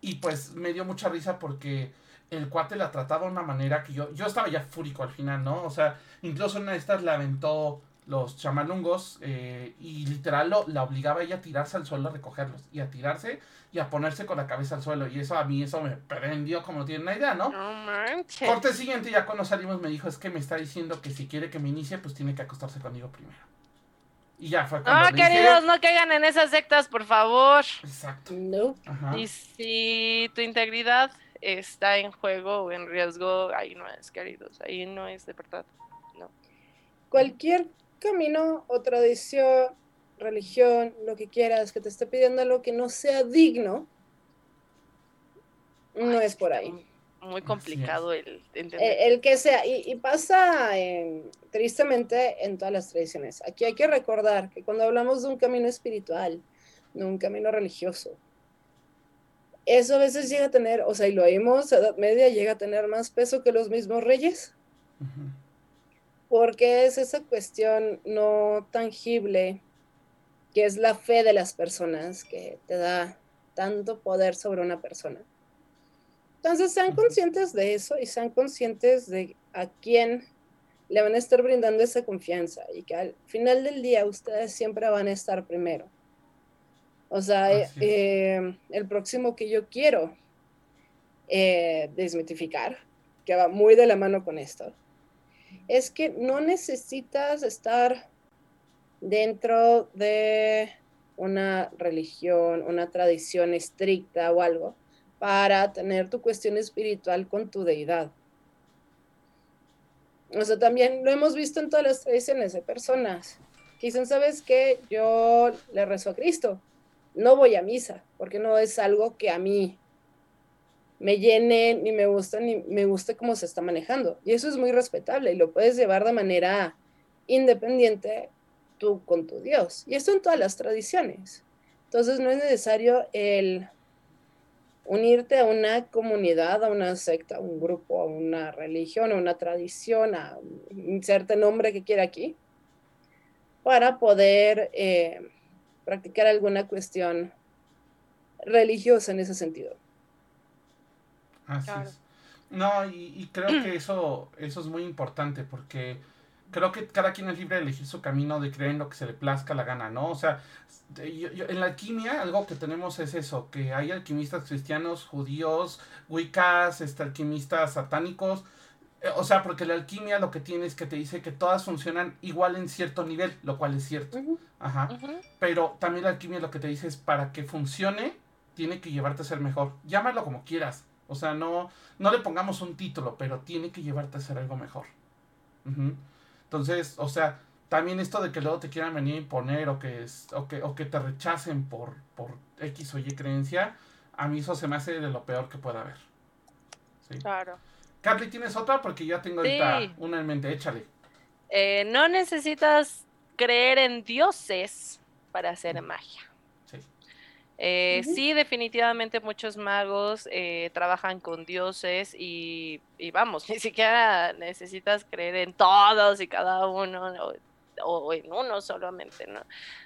Y pues me dio mucha risa porque el cuate la trataba de una manera que yo, yo estaba ya fúrico al final, ¿no? O sea, incluso una de estas le aventó los chamalungos eh, y literal lo, la obligaba ella a tirarse al suelo a recogerlos y a tirarse y a ponerse con la cabeza al suelo y eso a mí eso me prendió como no tienen una idea, ¿no? No manches. Corte siguiente ya cuando salimos me dijo es que me está diciendo que si quiere que me inicie pues tiene que acostarse conmigo primero. Y ya fue cuando Ah, queridos, no caigan en esas sectas, por favor. Exacto. No. Y si tu integridad está en juego o en riesgo, ahí no es, queridos, ahí no es de verdad. No. Cualquier camino o tradición, religión, lo que quieras, que te esté pidiendo algo que no sea digno, no es por ahí. Muy complicado el entender. El, que sea, y, pasa tristemente en todas las tradiciones. Aquí hay que recordar que cuando hablamos de un camino espiritual, de un camino religioso, eso a veces llega a tener, o sea, y lo vimos, Edad Media llega a tener más peso que los mismos reyes porque es esa cuestión no tangible que es la fe de las personas que te da tanto poder sobre una persona. Entonces sean conscientes de eso y sean conscientes de a quién le van a estar brindando esa confianza y que al final del día ustedes siempre van a estar primero. O sea, eh, el próximo que yo quiero eh, desmitificar, que va muy de la mano con esto, es que no necesitas estar dentro de una religión, una tradición estricta o algo para tener tu cuestión espiritual con tu deidad. O sea, también lo hemos visto en todas las tradiciones de personas que dicen, ¿sabes qué? Yo le rezo a Cristo, no voy a misa, porque no es algo que a mí me llene, ni me gusta, ni me guste cómo se está manejando. Y eso es muy respetable y lo puedes llevar de manera independiente tú con tu Dios. Y esto en todas las tradiciones. Entonces no es necesario el unirte a una comunidad, a una secta, a un grupo, a una religión, a una tradición, a inserte nombre que quiera aquí, para poder eh, practicar alguna cuestión religiosa en ese sentido. Así es. No, y, creo que eso, eso es muy importante porque creo que cada quien es libre de elegir su camino, de creer en lo que se le plazca la gana, ¿no? O sea, en la alquimia algo que tenemos es eso, que hay alquimistas cristianos, judíos, wiccas, este, alquimistas satánicos, eh, o sea, porque la alquimia lo que tiene es que te dice que todas funcionan igual en cierto nivel, lo cual es cierto. Ajá. Pero también la alquimia lo que te dice es para que funcione, tiene que llevarte a ser mejor. Llámalo como quieras. O sea, no, no le pongamos un título, pero tiene que llevarte a ser algo mejor. Entonces, o sea, también esto de que luego te quieran venir a imponer o que, es, o que, o que te rechacen por, por X o Y creencia, a mí eso se me hace de lo peor que pueda haber. ¿Sí? Claro. Carly, ¿tienes otra? Porque ya tengo ahorita una en mente, échale. Eh, no necesitas creer en dioses para hacer magia. Eh, sí, definitivamente muchos magos eh, trabajan con dioses y, vamos, ni siquiera necesitas creer en todos y cada uno o, en uno solamente, ¿no?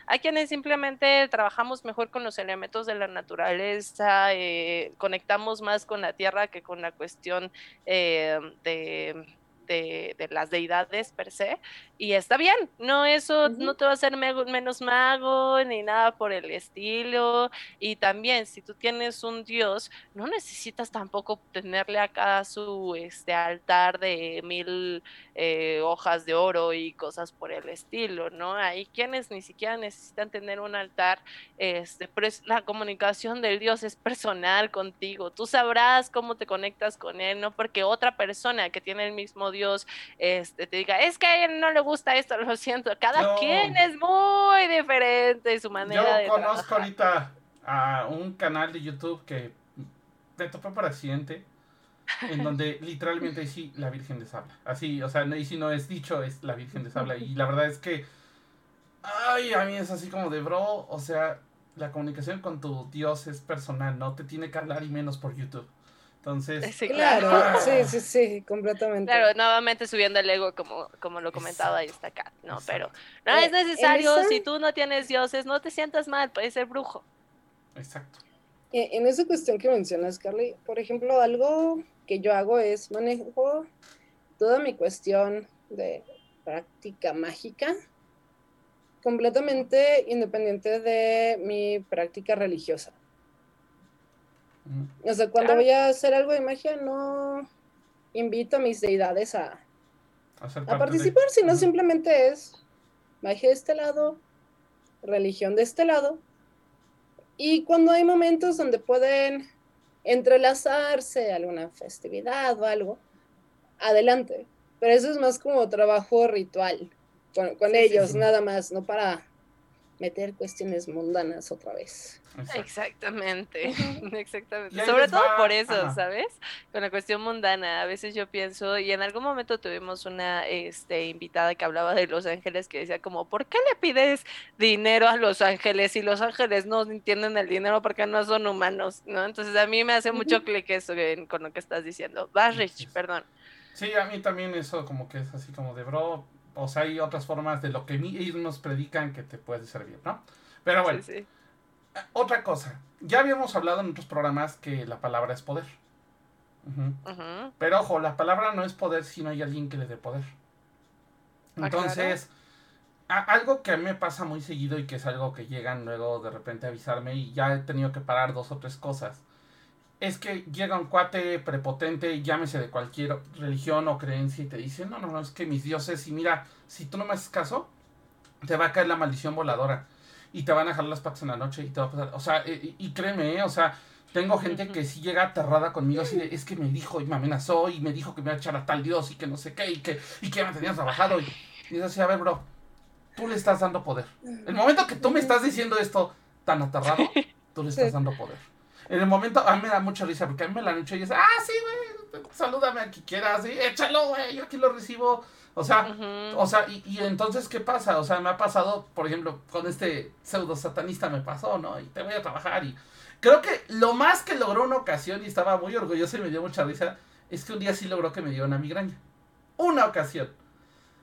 Hay quienes simplemente trabajamos mejor con los elementos de la naturaleza, eh, conectamos más con la tierra que con la cuestión de de, las deidades per se, y está bien, no, eso no te va a hacer menos mago ni nada por el estilo, y también si tú tienes un dios, no necesitas tampoco tenerle acá su este altar de mil eh, hojas de oro y cosas por el estilo, ¿no? Hay quienes ni siquiera necesitan tener un altar, este, pero es, la comunicación del dios es personal contigo, tú sabrás cómo te conectas con él, no porque otra persona que tiene el mismo dios Dios este, te diga, es que a él no le gusta esto, lo siento. Cada quien es muy diferente su manera Yo conozco ahorita a un canal de YouTube que me topé por accidente, en donde literalmente sí la Virgen les habla. Así, o sea, y si no es dicho, es la Virgen les habla. Y la verdad es que, ay, a mí es así como de bro, o sea, la comunicación con tu Dios es personal, no te tiene que hablar y menos por YouTube. Entonces, claro, sí, sí, sí, completamente. Claro, nuevamente subiendo el ego, como, como lo comentaba ahí está acá, ¿no? Pero no es necesario, si tú no tienes dioses, no te sientas mal, puedes ser brujo. Exacto. En esa cuestión que mencionas, Carly, por ejemplo, algo que yo hago es manejo toda mi cuestión de práctica mágica completamente independiente de mi práctica religiosa. O sea, cuando voy a hacer algo de magia, no invito a mis deidades a, a, participar, sino simplemente es magia de este lado, religión de este lado. Y cuando hay momentos donde pueden entrelazarse alguna festividad o algo, adelante. Pero eso es más como trabajo ritual con, ellos, nada más, no para meter cuestiones mundanas otra vez. Exactamente, exactamente. Sobre todo por eso, ¿sabes? Con la cuestión mundana. A veces yo pienso, y en algún momento tuvimos una este, invitada que hablaba de los ángeles que decía como, ¿por qué le pides dinero a los ángeles si los ángeles no entienden el dinero porque no son humanos? ¿no? Entonces a mí me hace mucho clic eso con lo que estás diciendo. Vas, Rich, perdón. Sí, a mí también eso como que es así como de, bro, o sea, hay otras formas de lo que ellos nos predican que te puede servir, ¿no? Pero bueno, otra cosa. Ya habíamos hablado en otros programas que la palabra es poder. Pero ojo, la palabra no es poder si no hay alguien que le dé poder. Ah, Entonces, algo que a mí me pasa muy seguido y que es algo que llegan luego de repente a avisarme y ya he tenido que parar dos o tres cosas es que llega un cuate prepotente, llámese de cualquier religión o creencia, y te dice, no, no, no, es que mis dioses, y mira, si tú no me haces caso, te va a caer la maldición voladora, y te van a jalar las patas en la noche, y te va a pasar, o sea, y, créeme, ¿eh? o sea, Tengo gente que sí llega aterrada conmigo, así de, es que me dijo y me amenazó y me dijo que me iba a echar a tal Dios y que no sé qué y que, y que me tenía trabajado. Y, y es así, a ver, bro, tú le estás dando poder. El momento que tú me estás diciendo esto tan aterrado, tú le estás dando poder. En el momento, a mí me da mucha risa porque a mí me la han hecho y es, ah, sí, güey, salúdame a quien quieras, sí, échalo, güey, yo aquí lo recibo. O sea, o sea, y, y, entonces, ¿qué pasa? O sea, me ha pasado, por ejemplo, con este pseudo satanista me pasó, ¿no? Y te voy a trabajar y creo que lo más que logró una ocasión y estaba muy orgulloso y me dio mucha risa es que un día sí logró que me dio una migraña. Una ocasión.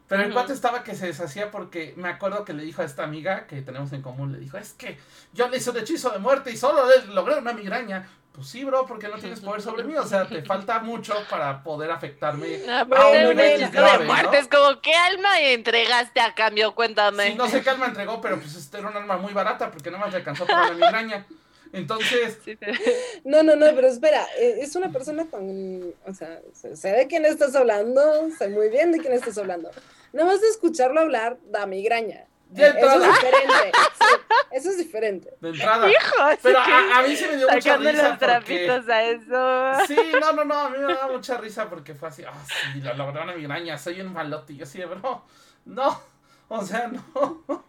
Pero el cuate estaba que se deshacía porque me acuerdo que le dijo a esta amiga que tenemos en común, le dijo, es que yo le hice un hechizo de muerte y solo le logré una migraña. Pues sí, bro, porque no tienes poder sobre mí. O sea, te falta mucho para poder afectarme ah, a un nivel grave, de muerte. Es como, ¿qué alma entregaste a cambio? Cuéntame. Sí, no sé qué alma entregó, pero pues este era un alma muy barata porque no me alcanzó para la migraña. Entonces. No, no, no, pero espera, eh, es una persona con. O sea, sé de quién estás hablando, sé muy bien de quién estás hablando. Nada más de escucharlo hablar da migraña. eso es diferente. eso es diferente. De entrada. pero a, mí se me dio mucha risa. los trapitos a eso. Sí, no, no, no. A mí me da mucha risa porque fue así. Ah, sí, la logré una migraña. Soy un malote. Y yo sí, bro. No. O sea, no.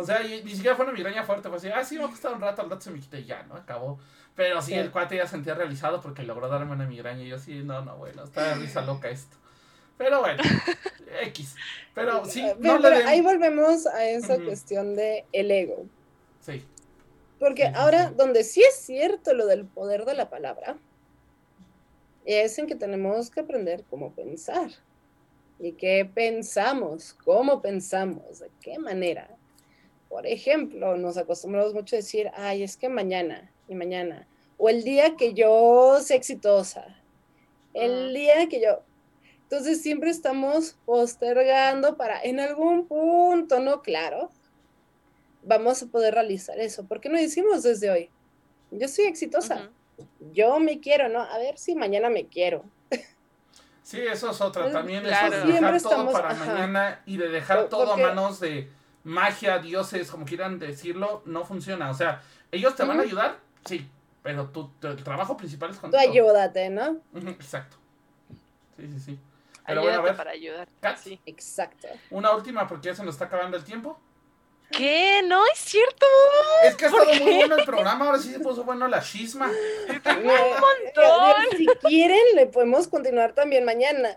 O sea, ni siquiera fue una migraña fuerte, fue así, ah, sí, me ha costado un rato, al rato se me quitó y ya, ¿no? Acabó. Pero sí, el cuate ya sentía realizado porque logró darme una migraña y yo sí, no, no, bueno, está de risa loca esto. Pero bueno, X. Pero sí, no pero ahí volvemos a esa cuestión de el ego. Sí. Porque ahora, donde sí es cierto lo del poder de la palabra, es en que tenemos que aprender cómo pensar. ¿Y qué pensamos? ¿Cómo pensamos? ¿De qué manera? Por ejemplo, nos acostumbramos mucho a decir, ay, es que mañana y mañana, o el día que yo sea exitosa, el día que yo... Entonces siempre estamos postergando para en algún punto, ¿no? Claro, vamos a poder realizar eso. ¿Por qué no decimos desde hoy? Yo soy exitosa, yo me quiero, ¿no? A ver si mañana me quiero. Sí, eso es otra. También eso de dejar todo para mañana y de dejar todo a manos de magia, dioses, como quieran decirlo, no funciona. O sea, ellos te van a ayudar, sí, pero tu, el trabajo principal es contigo. Tú ayúdate, ¿no? Exacto. Sí, sí, sí. Pero bueno, a ver. para ayudar. Sí. Exacto. Una última porque ya se nos está acabando el tiempo. ¿Qué? No es cierto. Es que ha estado muy bueno el programa, ahora sí se puso bueno la chisma. un montón. Si quieren, le podemos continuar también mañana.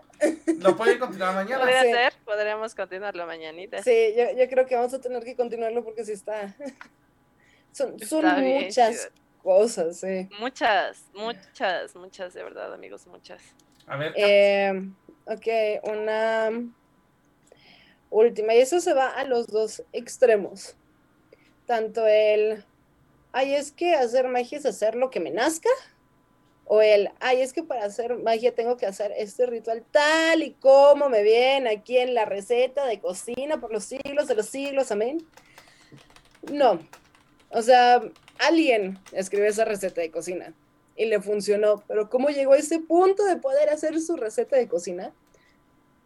Lo pueden continuar mañana. Podría ser, podríamos continuarlo mañanita. Sí, yo, yo, creo que vamos a tener que continuarlo porque sí está. Son, son muchas cosas, sí. Muchas, muchas, muchas, de verdad, amigos, muchas. A ver. Eh, ok, una última. Y eso se va a los dos extremos. Tanto el, ay, es que hacer magia es hacer lo que me nazca. O el, ay, es que para hacer magia tengo que hacer este ritual tal y como me viene aquí en la receta de cocina por los siglos de los siglos, amén. No. O sea, alguien escribió esa receta de cocina y le funcionó, pero ¿cómo llegó a ese punto de poder hacer su receta de cocina?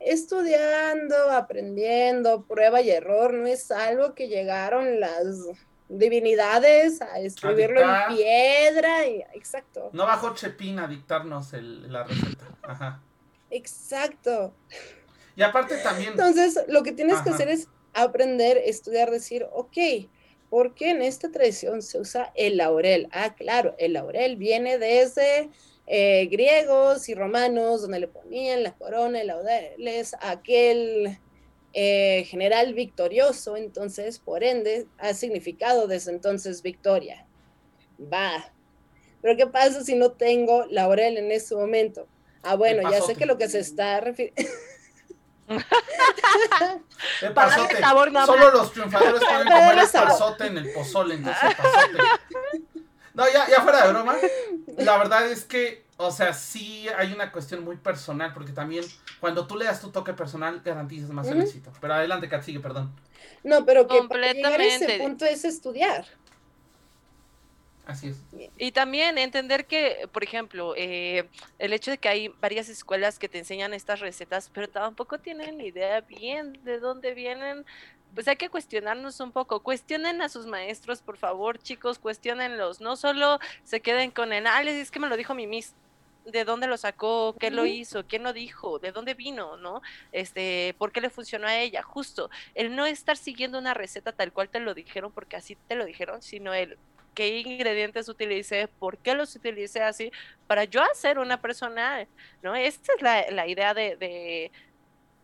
Estudiando, aprendiendo, prueba y error, no es algo que llegaron las divinidades a escribirlo en piedra. Y, exacto. No bajó Chepín a dictarnos la receta. Ajá. Exacto. Y aparte también. Entonces, lo que tienes que hacer es aprender, estudiar, decir, ok, ¿por qué en esta tradición se usa el laurel? Ah, claro, el laurel viene desde eh, griegos y romanos, donde le ponían la corona y laudeles a aquel eh, general victorioso, entonces, por ende, ha significado desde entonces victoria. Va. Pero ¿qué pasa si no tengo laurel en ese momento? Ah, bueno, ya sé que lo que se está refiriendo... Solo los triunfadores pueden comer el pasote en el pozole, en ese pasote. No, ya, ya fuera de broma. La verdad es que, o sea, sí hay una cuestión muy personal, porque también cuando tú le das tu toque personal, garantizas más el éxito. Pero adelante, Kat, sigue, perdón. No, pero que para llegar a ese punto es estudiar. Así es. Y también entender que, por ejemplo, eh, el hecho de que hay varias escuelas que te enseñan estas recetas, pero tampoco tienen idea bien de dónde vienen, pues hay que cuestionarnos un poco. Cuestionen a sus maestros, por favor, chicos, cuestionenlos. No solo se queden con el, ah, es que me lo dijo mi miss de dónde lo sacó, qué lo hizo, quién lo dijo, de dónde vino, ¿no? Este, por qué le funcionó a ella, justo. El no estar siguiendo una receta tal cual te lo dijeron porque así te lo dijeron, sino el qué ingredientes utilicé, por qué los utilicé así, para yo hacer una persona, ¿no? Esta es la, la idea de, de,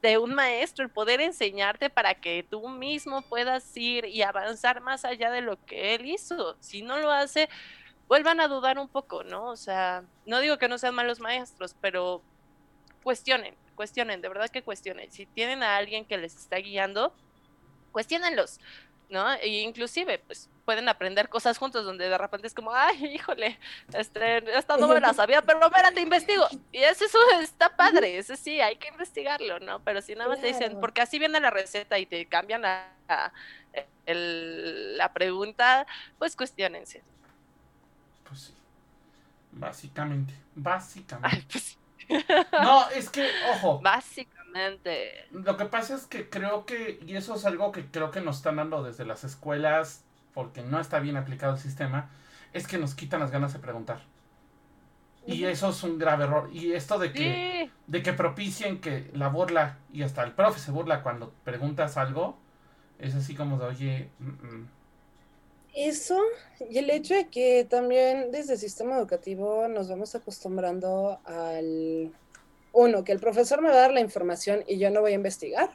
de, un maestro, el poder enseñarte para que tú mismo puedas ir y avanzar más allá de lo que él hizo. Si no lo hace, vuelvan a dudar un poco, ¿no? O sea, no digo que no sean malos maestros, pero cuestionen, cuestionen, de verdad que cuestionen. Si tienen a alguien que les está guiando, cuestionenlos. ¿No? E inclusive, pues pueden aprender cosas juntos donde de repente es como, ay, híjole, este, esta no me la sabía, pero te investigo. Y eso, eso está padre, eso sí, hay que investigarlo, ¿no? Pero si nada más te dicen, porque así viene la receta y te cambian la, la pregunta, pues cuestionense. Pues sí, básicamente, básicamente. Pues no, es que, ojo. Básicamente lo que pasa es que creo que, y eso es algo que creo que nos están dando desde las escuelas, porque no está bien aplicado el sistema, es que nos quitan las ganas de preguntar. Y eso es un grave error. Y esto de que, de que propicien que la burla, y hasta el profe se burla cuando preguntas algo, es así como de, oye... Eso, y el hecho de que también desde el sistema educativo nos vamos acostumbrando al uno, que el profesor me va a dar la información y yo no voy a investigar.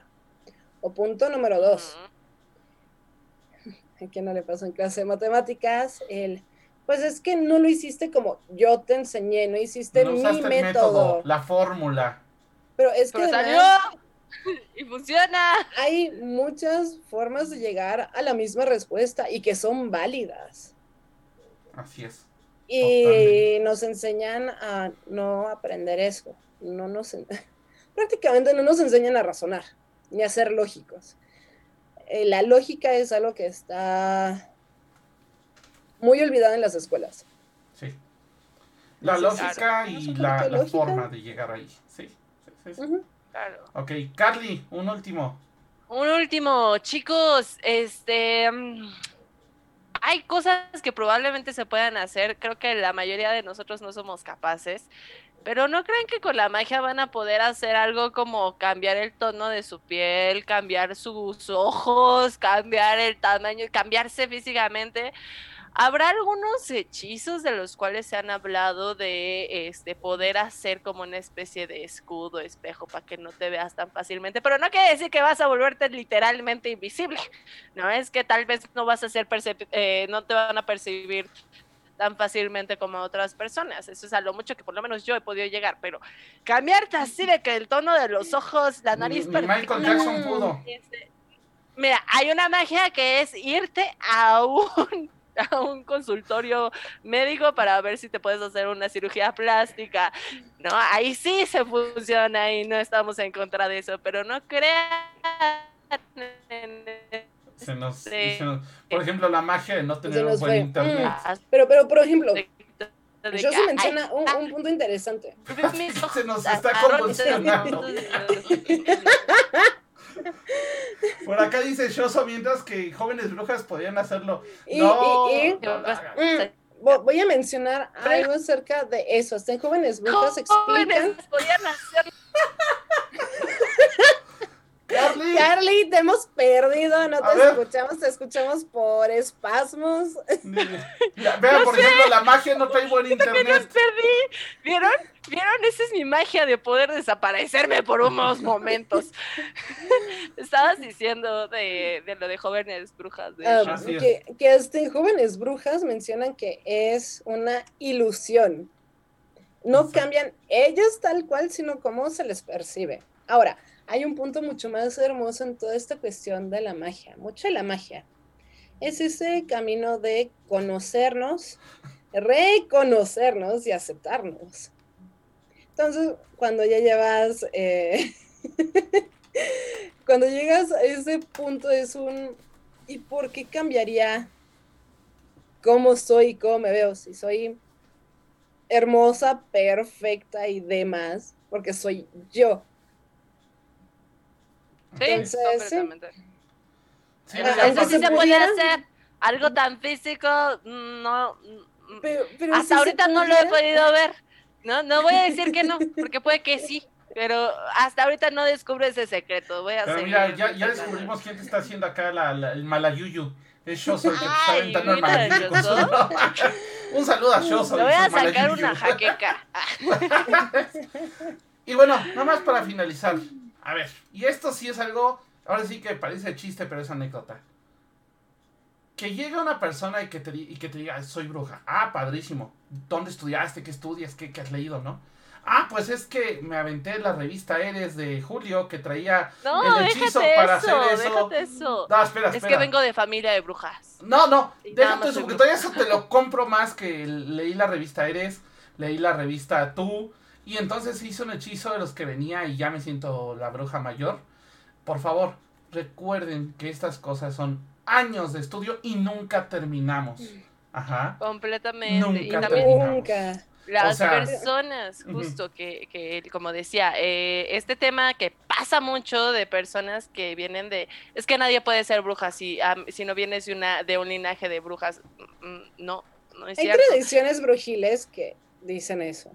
O punto número dos, ¿a quién no le pasó en clase de matemáticas? El, pues es que no lo hiciste como yo te enseñé, no hiciste mi método. La fórmula. Pero es que salió y funciona. Hay muchas formas de llegar a la misma respuesta y que son válidas. Así es. Y nos enseñan a no aprender eso no nos, prácticamente no nos enseñan a razonar ni a ser lógicos. Eh, la lógica es algo que está muy olvidada en las escuelas. Sí. La lógica y la, forma de llegar ahí. Sí, sí, sí. Claro. Ok, Carly, un último. Un último, chicos, este... Mm, hay cosas que probablemente se puedan hacer, creo que la mayoría de nosotros no somos capaces, pero ¿no creen que con la magia van a poder hacer algo como cambiar el tono de su piel, cambiar sus ojos, cambiar el tamaño, cambiarse físicamente? ¿Habrá algunos hechizos de los cuales se han hablado de este poder hacer como una especie de escudo, espejo, para que no te veas tan fácilmente? Pero no quiere decir que vas a volverte literalmente invisible. No es que tal vez no vas a ser eh, no te van a percibir tan fácilmente como otras personas. Eso es a lo mucho que por lo menos yo he podido llegar, pero cambiarte así de que el tono de los ojos, la nariz... Michael Jackson pudo. Este, mira, hay una magia que es irte a un, a un consultorio médico para ver si te puedes hacer una cirugía plástica. No, ahí sí se funciona y no estamos en contra de eso, pero no crean se nos, por ejemplo, la magia de no tener un buen internet. Mm. Pero, pero, por ejemplo, yo se menciona un, un, punto interesante. se nos está convulsionando. Por acá dice Shoso, mientras que jóvenes brujas podían hacerlo. no, mm, voy a mencionar algo acerca de eso. Hasta en jóvenes brujas explican. podían hacerlo. Carly. Carly, te hemos perdido, no te escuchamos, te escuchamos por espasmos. Vean, por ejemplo, la magia no trae buen internet. Nos perdí. ¿Vieron? ¿Vieron? Esa es mi magia de poder desaparecerme por unos momentos. Estabas diciendo de, lo de jóvenes brujas. De ah, que, que este, jóvenes brujas mencionan que es una ilusión. No cambian ellos tal cual, sino cómo se les percibe. Ahora, hay un punto mucho más hermoso en toda esta cuestión de la magia, mucho de la magia. Es ese camino de conocernos, reconocernos y aceptarnos. Entonces, cuando ya llevas, eh, cuando llegas a ese punto es un, ¿y por qué cambiaría cómo soy y cómo me veo. Si soy hermosa, perfecta y demás, porque soy yo. Sí, entonces, sí. entonces se puede hacer algo tan físico, no. hasta ahorita no lo he podido ver. No, no voy a decir que no, porque puede que sí. Pero hasta ahorita no descubre ese secreto. Voy a pero mira, ya, ya descubrimos quién te está haciendo acá la, el malayuyu. Es Shoso el que te está aventando el malayuyu. Un saludo a Shoso. Le voy a sacar una jaqueca. y bueno, nada más para finalizar. A ver, y esto sí es algo, ahora sí que parece chiste, pero es anécdota. Que llegue una persona y que te, y que te diga, soy bruja. Ah, padrísimo. ¿Dónde estudiaste? ¿Qué estudias? ¿Qué, qué has leído? ¿No? Ah, pues es que me aventé la revista Eres de Julio que traía el hechizo para hacer eso. eso. No, espera, espera. Es que vengo de familia de brujas. No, no, déjate eso, porque todavía eso te lo compro más que leí la revista Eres, leí la revista Tú, y entonces hice un hechizo de los que venía y ya me siento la bruja mayor. Por favor, recuerden que estas cosas son años de estudio y nunca terminamos. Ajá. Completamente. Nunca terminamos. Las personas, justo que, que, como decía, eh, este tema que pasa mucho de personas que vienen de, es que nadie puede ser bruja si, si no vienes de, una, de un linaje de brujas, mm, mm, no, no es Hay tradiciones brujiles que dicen eso.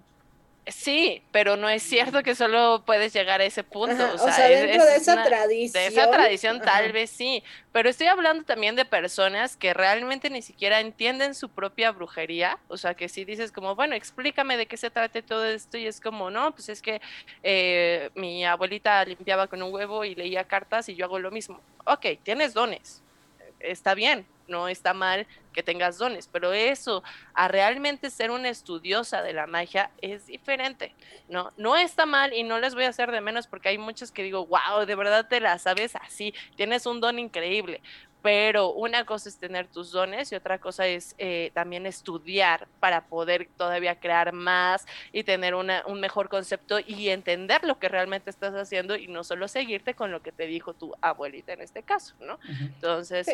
Sí, pero no es cierto que solo puedes llegar a ese punto. o, sea, dentro de esa tradición. De esa tradición tal vez sí, pero estoy hablando también de personas que realmente ni siquiera entienden su propia brujería. O sea, que si dices como, bueno, explícame de qué se trata todo esto y es como, no, pues es que eh, mi abuelita limpiaba con un huevo y leía cartas y yo hago lo mismo. Ok, tienes dones, está bien, no está mal que tengas dones, pero eso, a realmente ser una estudiosa de la magia es diferente, ¿no? No está mal y no les voy a hacer de menos porque hay muchos que digo, wow, de verdad te la sabes así, tienes un don increíble, pero una cosa es tener tus dones y otra cosa es eh, también estudiar para poder todavía crear más y tener una, un mejor concepto y entender lo que realmente estás haciendo y no solo seguirte con lo que te dijo tu abuelita en este caso, ¿no? Entonces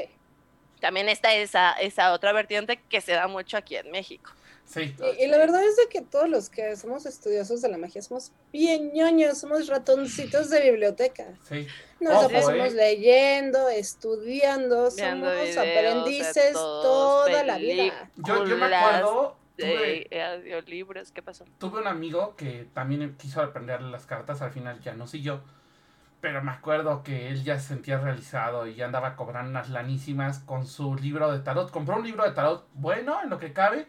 también está esa, esa otra vertiente que se da mucho aquí en México. Sí. Y, la verdad es de que todos los que somos estudiosos de la magia somos bien ñoños, somos ratoncitos de biblioteca. Sí. Nos estamos ¿eh? leyendo, estudiando, somos aprendices toda la vida. Yo, yo me acuerdo. Tuve, de libros, ¿qué pasó? Tuve un amigo que también quiso aprender las cartas, al final ya no siguió. Pero me acuerdo que él ya se sentía realizado y ya andaba cobrando unas lanísimas con su libro de tarot. Compró un libro de tarot bueno, en lo que cabe,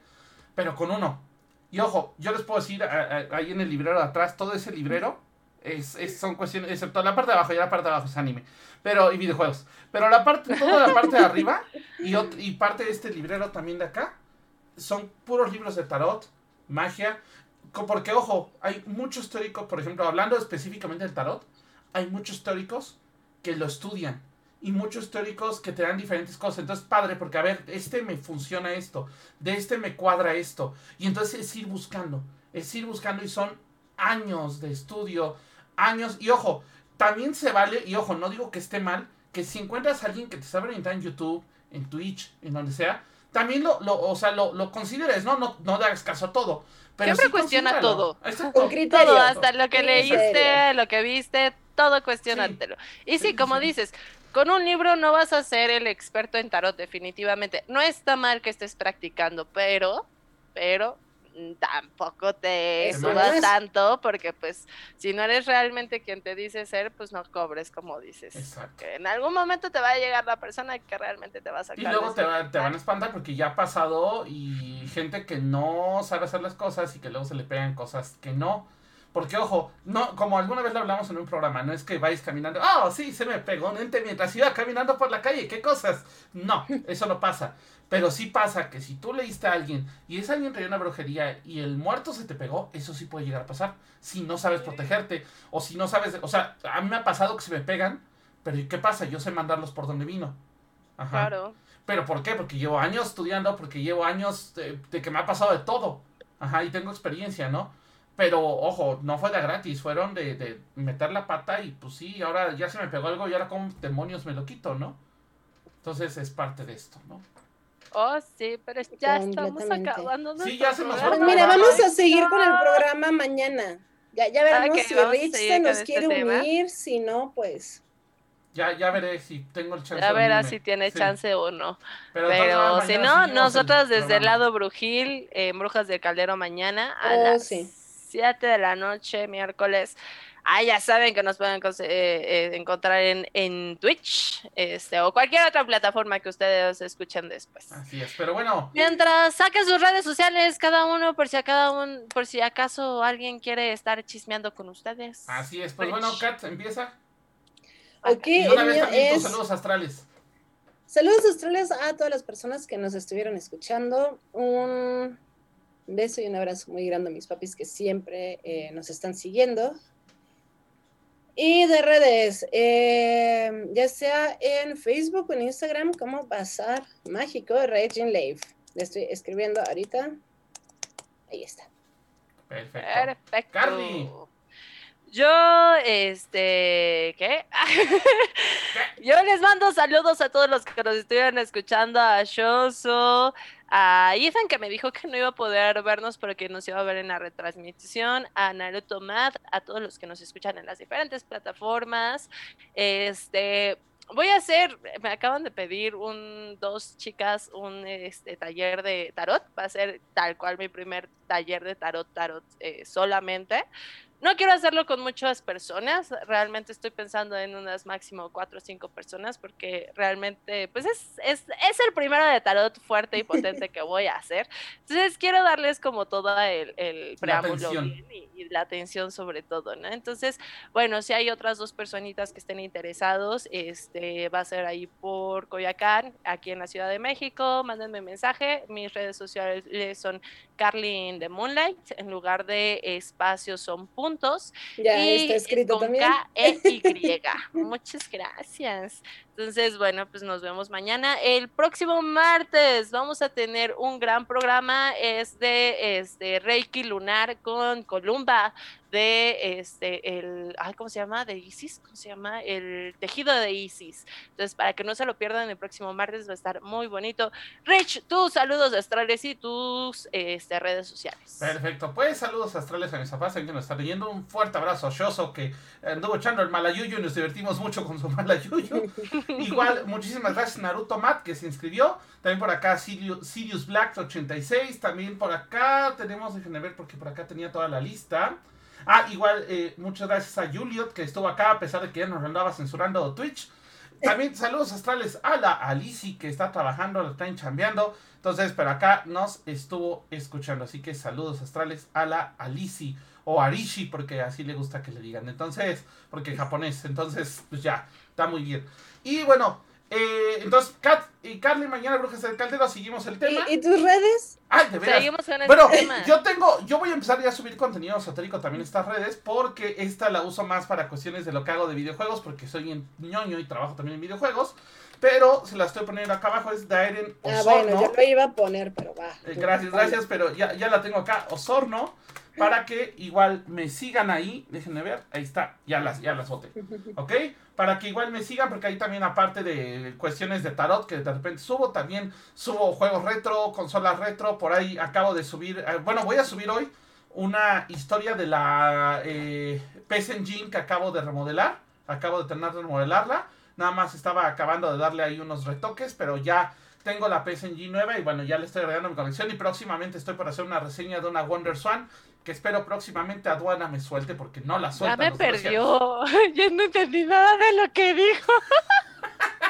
pero con uno. Y ojo, yo les puedo decir, ahí en el librero de atrás, todo ese librero es, son cuestiones, excepto la parte de abajo, y la parte de abajo es anime, pero, y videojuegos. Pero la parte, toda la parte de arriba y, y parte de este librero también de acá, son puros libros de tarot, magia. Porque, ojo, hay muchos teóricos, por ejemplo, hablando específicamente del tarot, hay muchos teóricos que lo estudian y muchos teóricos que te dan diferentes cosas. Entonces, padre, porque a ver, este me funciona esto, de este me cuadra esto. Y entonces es ir buscando, es ir buscando y son años de estudio, años. Y ojo, también se vale, y ojo, no digo que esté mal, que si encuentras a alguien que te está orientando en YouTube, en Twitch, en donde sea, también lo, lo, o sea, lo, lo consideres, ¿no? No, no hagas caso a todo. Pero Siempre cuestiona todo. Con criterio. Todo, hasta lo que leíste, lo que viste, todo cuestionántelo. y sí, como dices, con un libro no vas a ser el experto en tarot, definitivamente. No está mal que estés practicando, pero, pero tampoco te subas tanto porque pues si no eres realmente quien te dice ser, pues no cobres como dices. Exacto. en algún momento te va a llegar la persona que realmente te va a sacar. Y luego te, te, van a espantar porque ya ha pasado y gente que no sabe hacer las cosas y que luego se le pegan cosas que no. Porque, ojo, no, como alguna vez lo hablamos en un programa, no es que vais caminando, oh, sí, se me pegó un ente mientras iba caminando por la calle, qué cosas. No, eso no pasa. Pero sí pasa que si tú leíste a alguien y esa alguien traía una brujería y el muerto se te pegó, eso sí puede llegar a pasar. Si no sabes protegerte o si no sabes, o sea, a mí me ha pasado que se me pegan, pero ¿qué pasa? Yo sé mandarlos por donde vino. Ajá. Claro. ¿Pero por qué? Porque llevo años estudiando, porque llevo años de, de que me ha pasado de todo. Ajá, y tengo experiencia, ¿no? Pero, ojo, no fue de gratis, fueron de, de, meter la pata y pues sí, ahora ya se me pegó algo y ahora con demonios me lo quito, ¿no? Entonces es parte de esto, ¿no? Oh, sí, pero ya estamos acabando. Sí, ya se nos va Mira, vamos a seguir con el programa mañana. Ya, ya veremos si Rich se nos este quiere unir, si no, pues... Ya, ya veré si tengo el chance. Ya verás si tiene chance o no. Pero, si no, nosotros desde el lado Brujil, en Brujas de Caldero mañana a oh, las 7 de la noche, miércoles. Ah, ya saben que nos pueden eh, eh, encontrar en, en Twitch este, o cualquier otra plataforma que ustedes escuchen después. Así es, pero bueno. Mientras saquen sus redes sociales cada uno por si a cada uno, por si acaso alguien quiere estar chismeando con ustedes. Así es, pues bueno, Kat, empieza. Ok, y una vez también saludos astrales. Saludos astrales a todas las personas que nos estuvieron escuchando. Un beso y un abrazo muy grande a mis papis que siempre eh, nos están siguiendo. Y de redes, eh, ya sea en Facebook o en Instagram, como Bazar Mágico Raging Live. Le estoy escribiendo ahorita. Ahí está. Perfecto. Perfecto. Carly. Yo, este, ¿qué? Yo les mando saludos a todos los que nos estuvieron escuchando, a Shoso, a Ethan que me dijo que no iba a poder vernos pero que nos iba a ver en la retransmisión, a Naruto Mad, a todos los que nos escuchan en las diferentes plataformas. Este, voy a hacer, me acaban de pedir un dos chicas un este, taller de tarot, va a ser tal cual mi primer taller de tarot tarot eh, solamente. No quiero hacerlo con muchas personas, realmente estoy pensando en unas máximo cuatro o cinco personas porque realmente pues es, es, es el primero de tarot fuerte y potente que voy a hacer. Entonces quiero darles como todo el, el preámbulo y, y, la atención sobre todo, ¿no? Entonces, bueno, si hay otras dos personitas que estén interesados, este va a ser ahí por Coyacán, aquí en la Ciudad de México, mándenme mensaje, mis redes sociales son Carly in the Moonlight, en lugar de espacios son puntos ya está escrito también. K -E -Y. Muchas gracias. Entonces, bueno, pues nos vemos mañana. El próximo martes vamos a tener un gran programa, es de este, Reiki Lunar con Columba, de este, el, ¿cómo se llama? De Isis, ¿cómo se llama? El tejido de Isis. Entonces, para que no se lo pierdan, el próximo martes va a estar muy bonito. Rich, tus saludos astrales y tus este, redes sociales. Perfecto, pues saludos astrales a mis papás que nos están leyendo. Un fuerte abrazo a Shoso que anduvo echando el malayuyo y nos divertimos mucho con su malayuyo. Igual, muchísimas gracias Naruto Matt que se inscribió. También por acá Sirius, Black 86. También por acá tenemos, déjenme ver porque por acá tenía toda la lista. Ah, igual, eh, muchas gracias a Juliet que estuvo acá a pesar de que ya nos andaba censurando Twitch. También saludos astrales a la Alici que está trabajando, lo están chambeando. Entonces, pero acá nos estuvo escuchando. Así que saludos astrales a la Alici o Arishi, porque así le gusta que le digan. Entonces, porque japonés. Entonces, pues ya, está muy bien. Y bueno, eh, entonces, Kat y Carly, mañana Brujas del Caldero, seguimos el tema. ¿Y, tus redes? Ay, de veras. Seguimos con bueno, tema. yo tengo, yo voy a empezar ya a subir contenido esotérico también en estas redes, porque esta la uso más para cuestiones de lo que hago de videojuegos, porque soy en ñoño y trabajo también en videojuegos. Pero se la estoy poniendo acá abajo, es Dairen Osorno. Ah, bueno, yo lo iba a poner, pero va. Eh, gracias, gracias, pero ya, ya la tengo acá, Osorno para que igual me sigan ahí. Déjenme ver, ahí está, ya las, ya las boté. ¿Ok? Para que igual me sigan, porque ahí también, aparte de cuestiones de tarot que de repente subo, también subo juegos retro, consolas retro. Por ahí acabo de subir, eh, bueno, voy a subir hoy una historia de la eh, PS Engine que acabo de remodelar. Acabo de terminar de remodelarla. Nada más estaba acabando de darle ahí unos retoques, pero ya tengo la PS Engine nueva y bueno, ya le estoy agregando mi colección y próximamente estoy por hacer una reseña de una Wonder Swan que espero próximamente aduana me suelte porque no la suelta. Ya me perdió, ya no entendí nada de lo que dijo.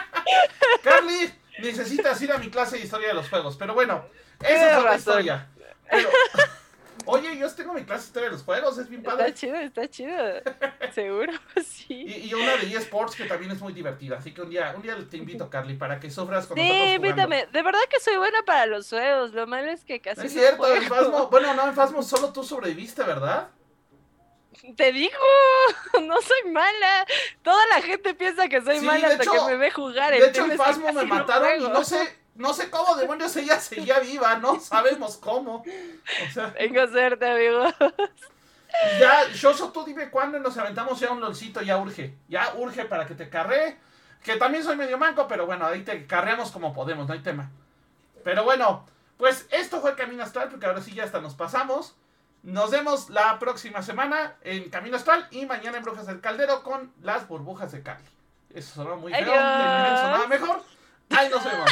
Carly, necesitas ir a mi clase de historia de los juegos, pero bueno, esa es la historia. Oye, yo tengo mi clase de historia de los juegos, es bien padre. Está chido, está chido. Seguro, sí. Y, una de eSports que también es muy divertida. Así que un día, un día te invito, Carly, para que sufras con sí, nosotros. Sí, invítame. De verdad que soy buena para los juegos. Lo malo es que casi. No es cierto, en Fasmo. Bueno, no, en Fasmo solo tú sobreviviste, ¿verdad? Te digo, no soy mala. Toda la gente piensa que soy mala hasta que me ve jugar. De hecho, en Fasmo me mataron y no sé no sé cómo demonios ella seguía viva, no sabemos cómo. O sea, Tengo suerte, amigos. Ya, Shoso, tú dime cuándo nos aventamos ya un lolcito, ya urge. Ya urge para que te carree. Que también soy medio manco, pero bueno, ahí te carreamos como podemos, no hay tema. Pero bueno, pues esto fue Camino Astral, porque ahora sí ya hasta nos pasamos. Nos vemos la próxima semana en Camino Astral y mañana en Brujas del Caldero con las burbujas de Cali. Eso sonó muy feo, sonaba mejor. Ahí nos vemos.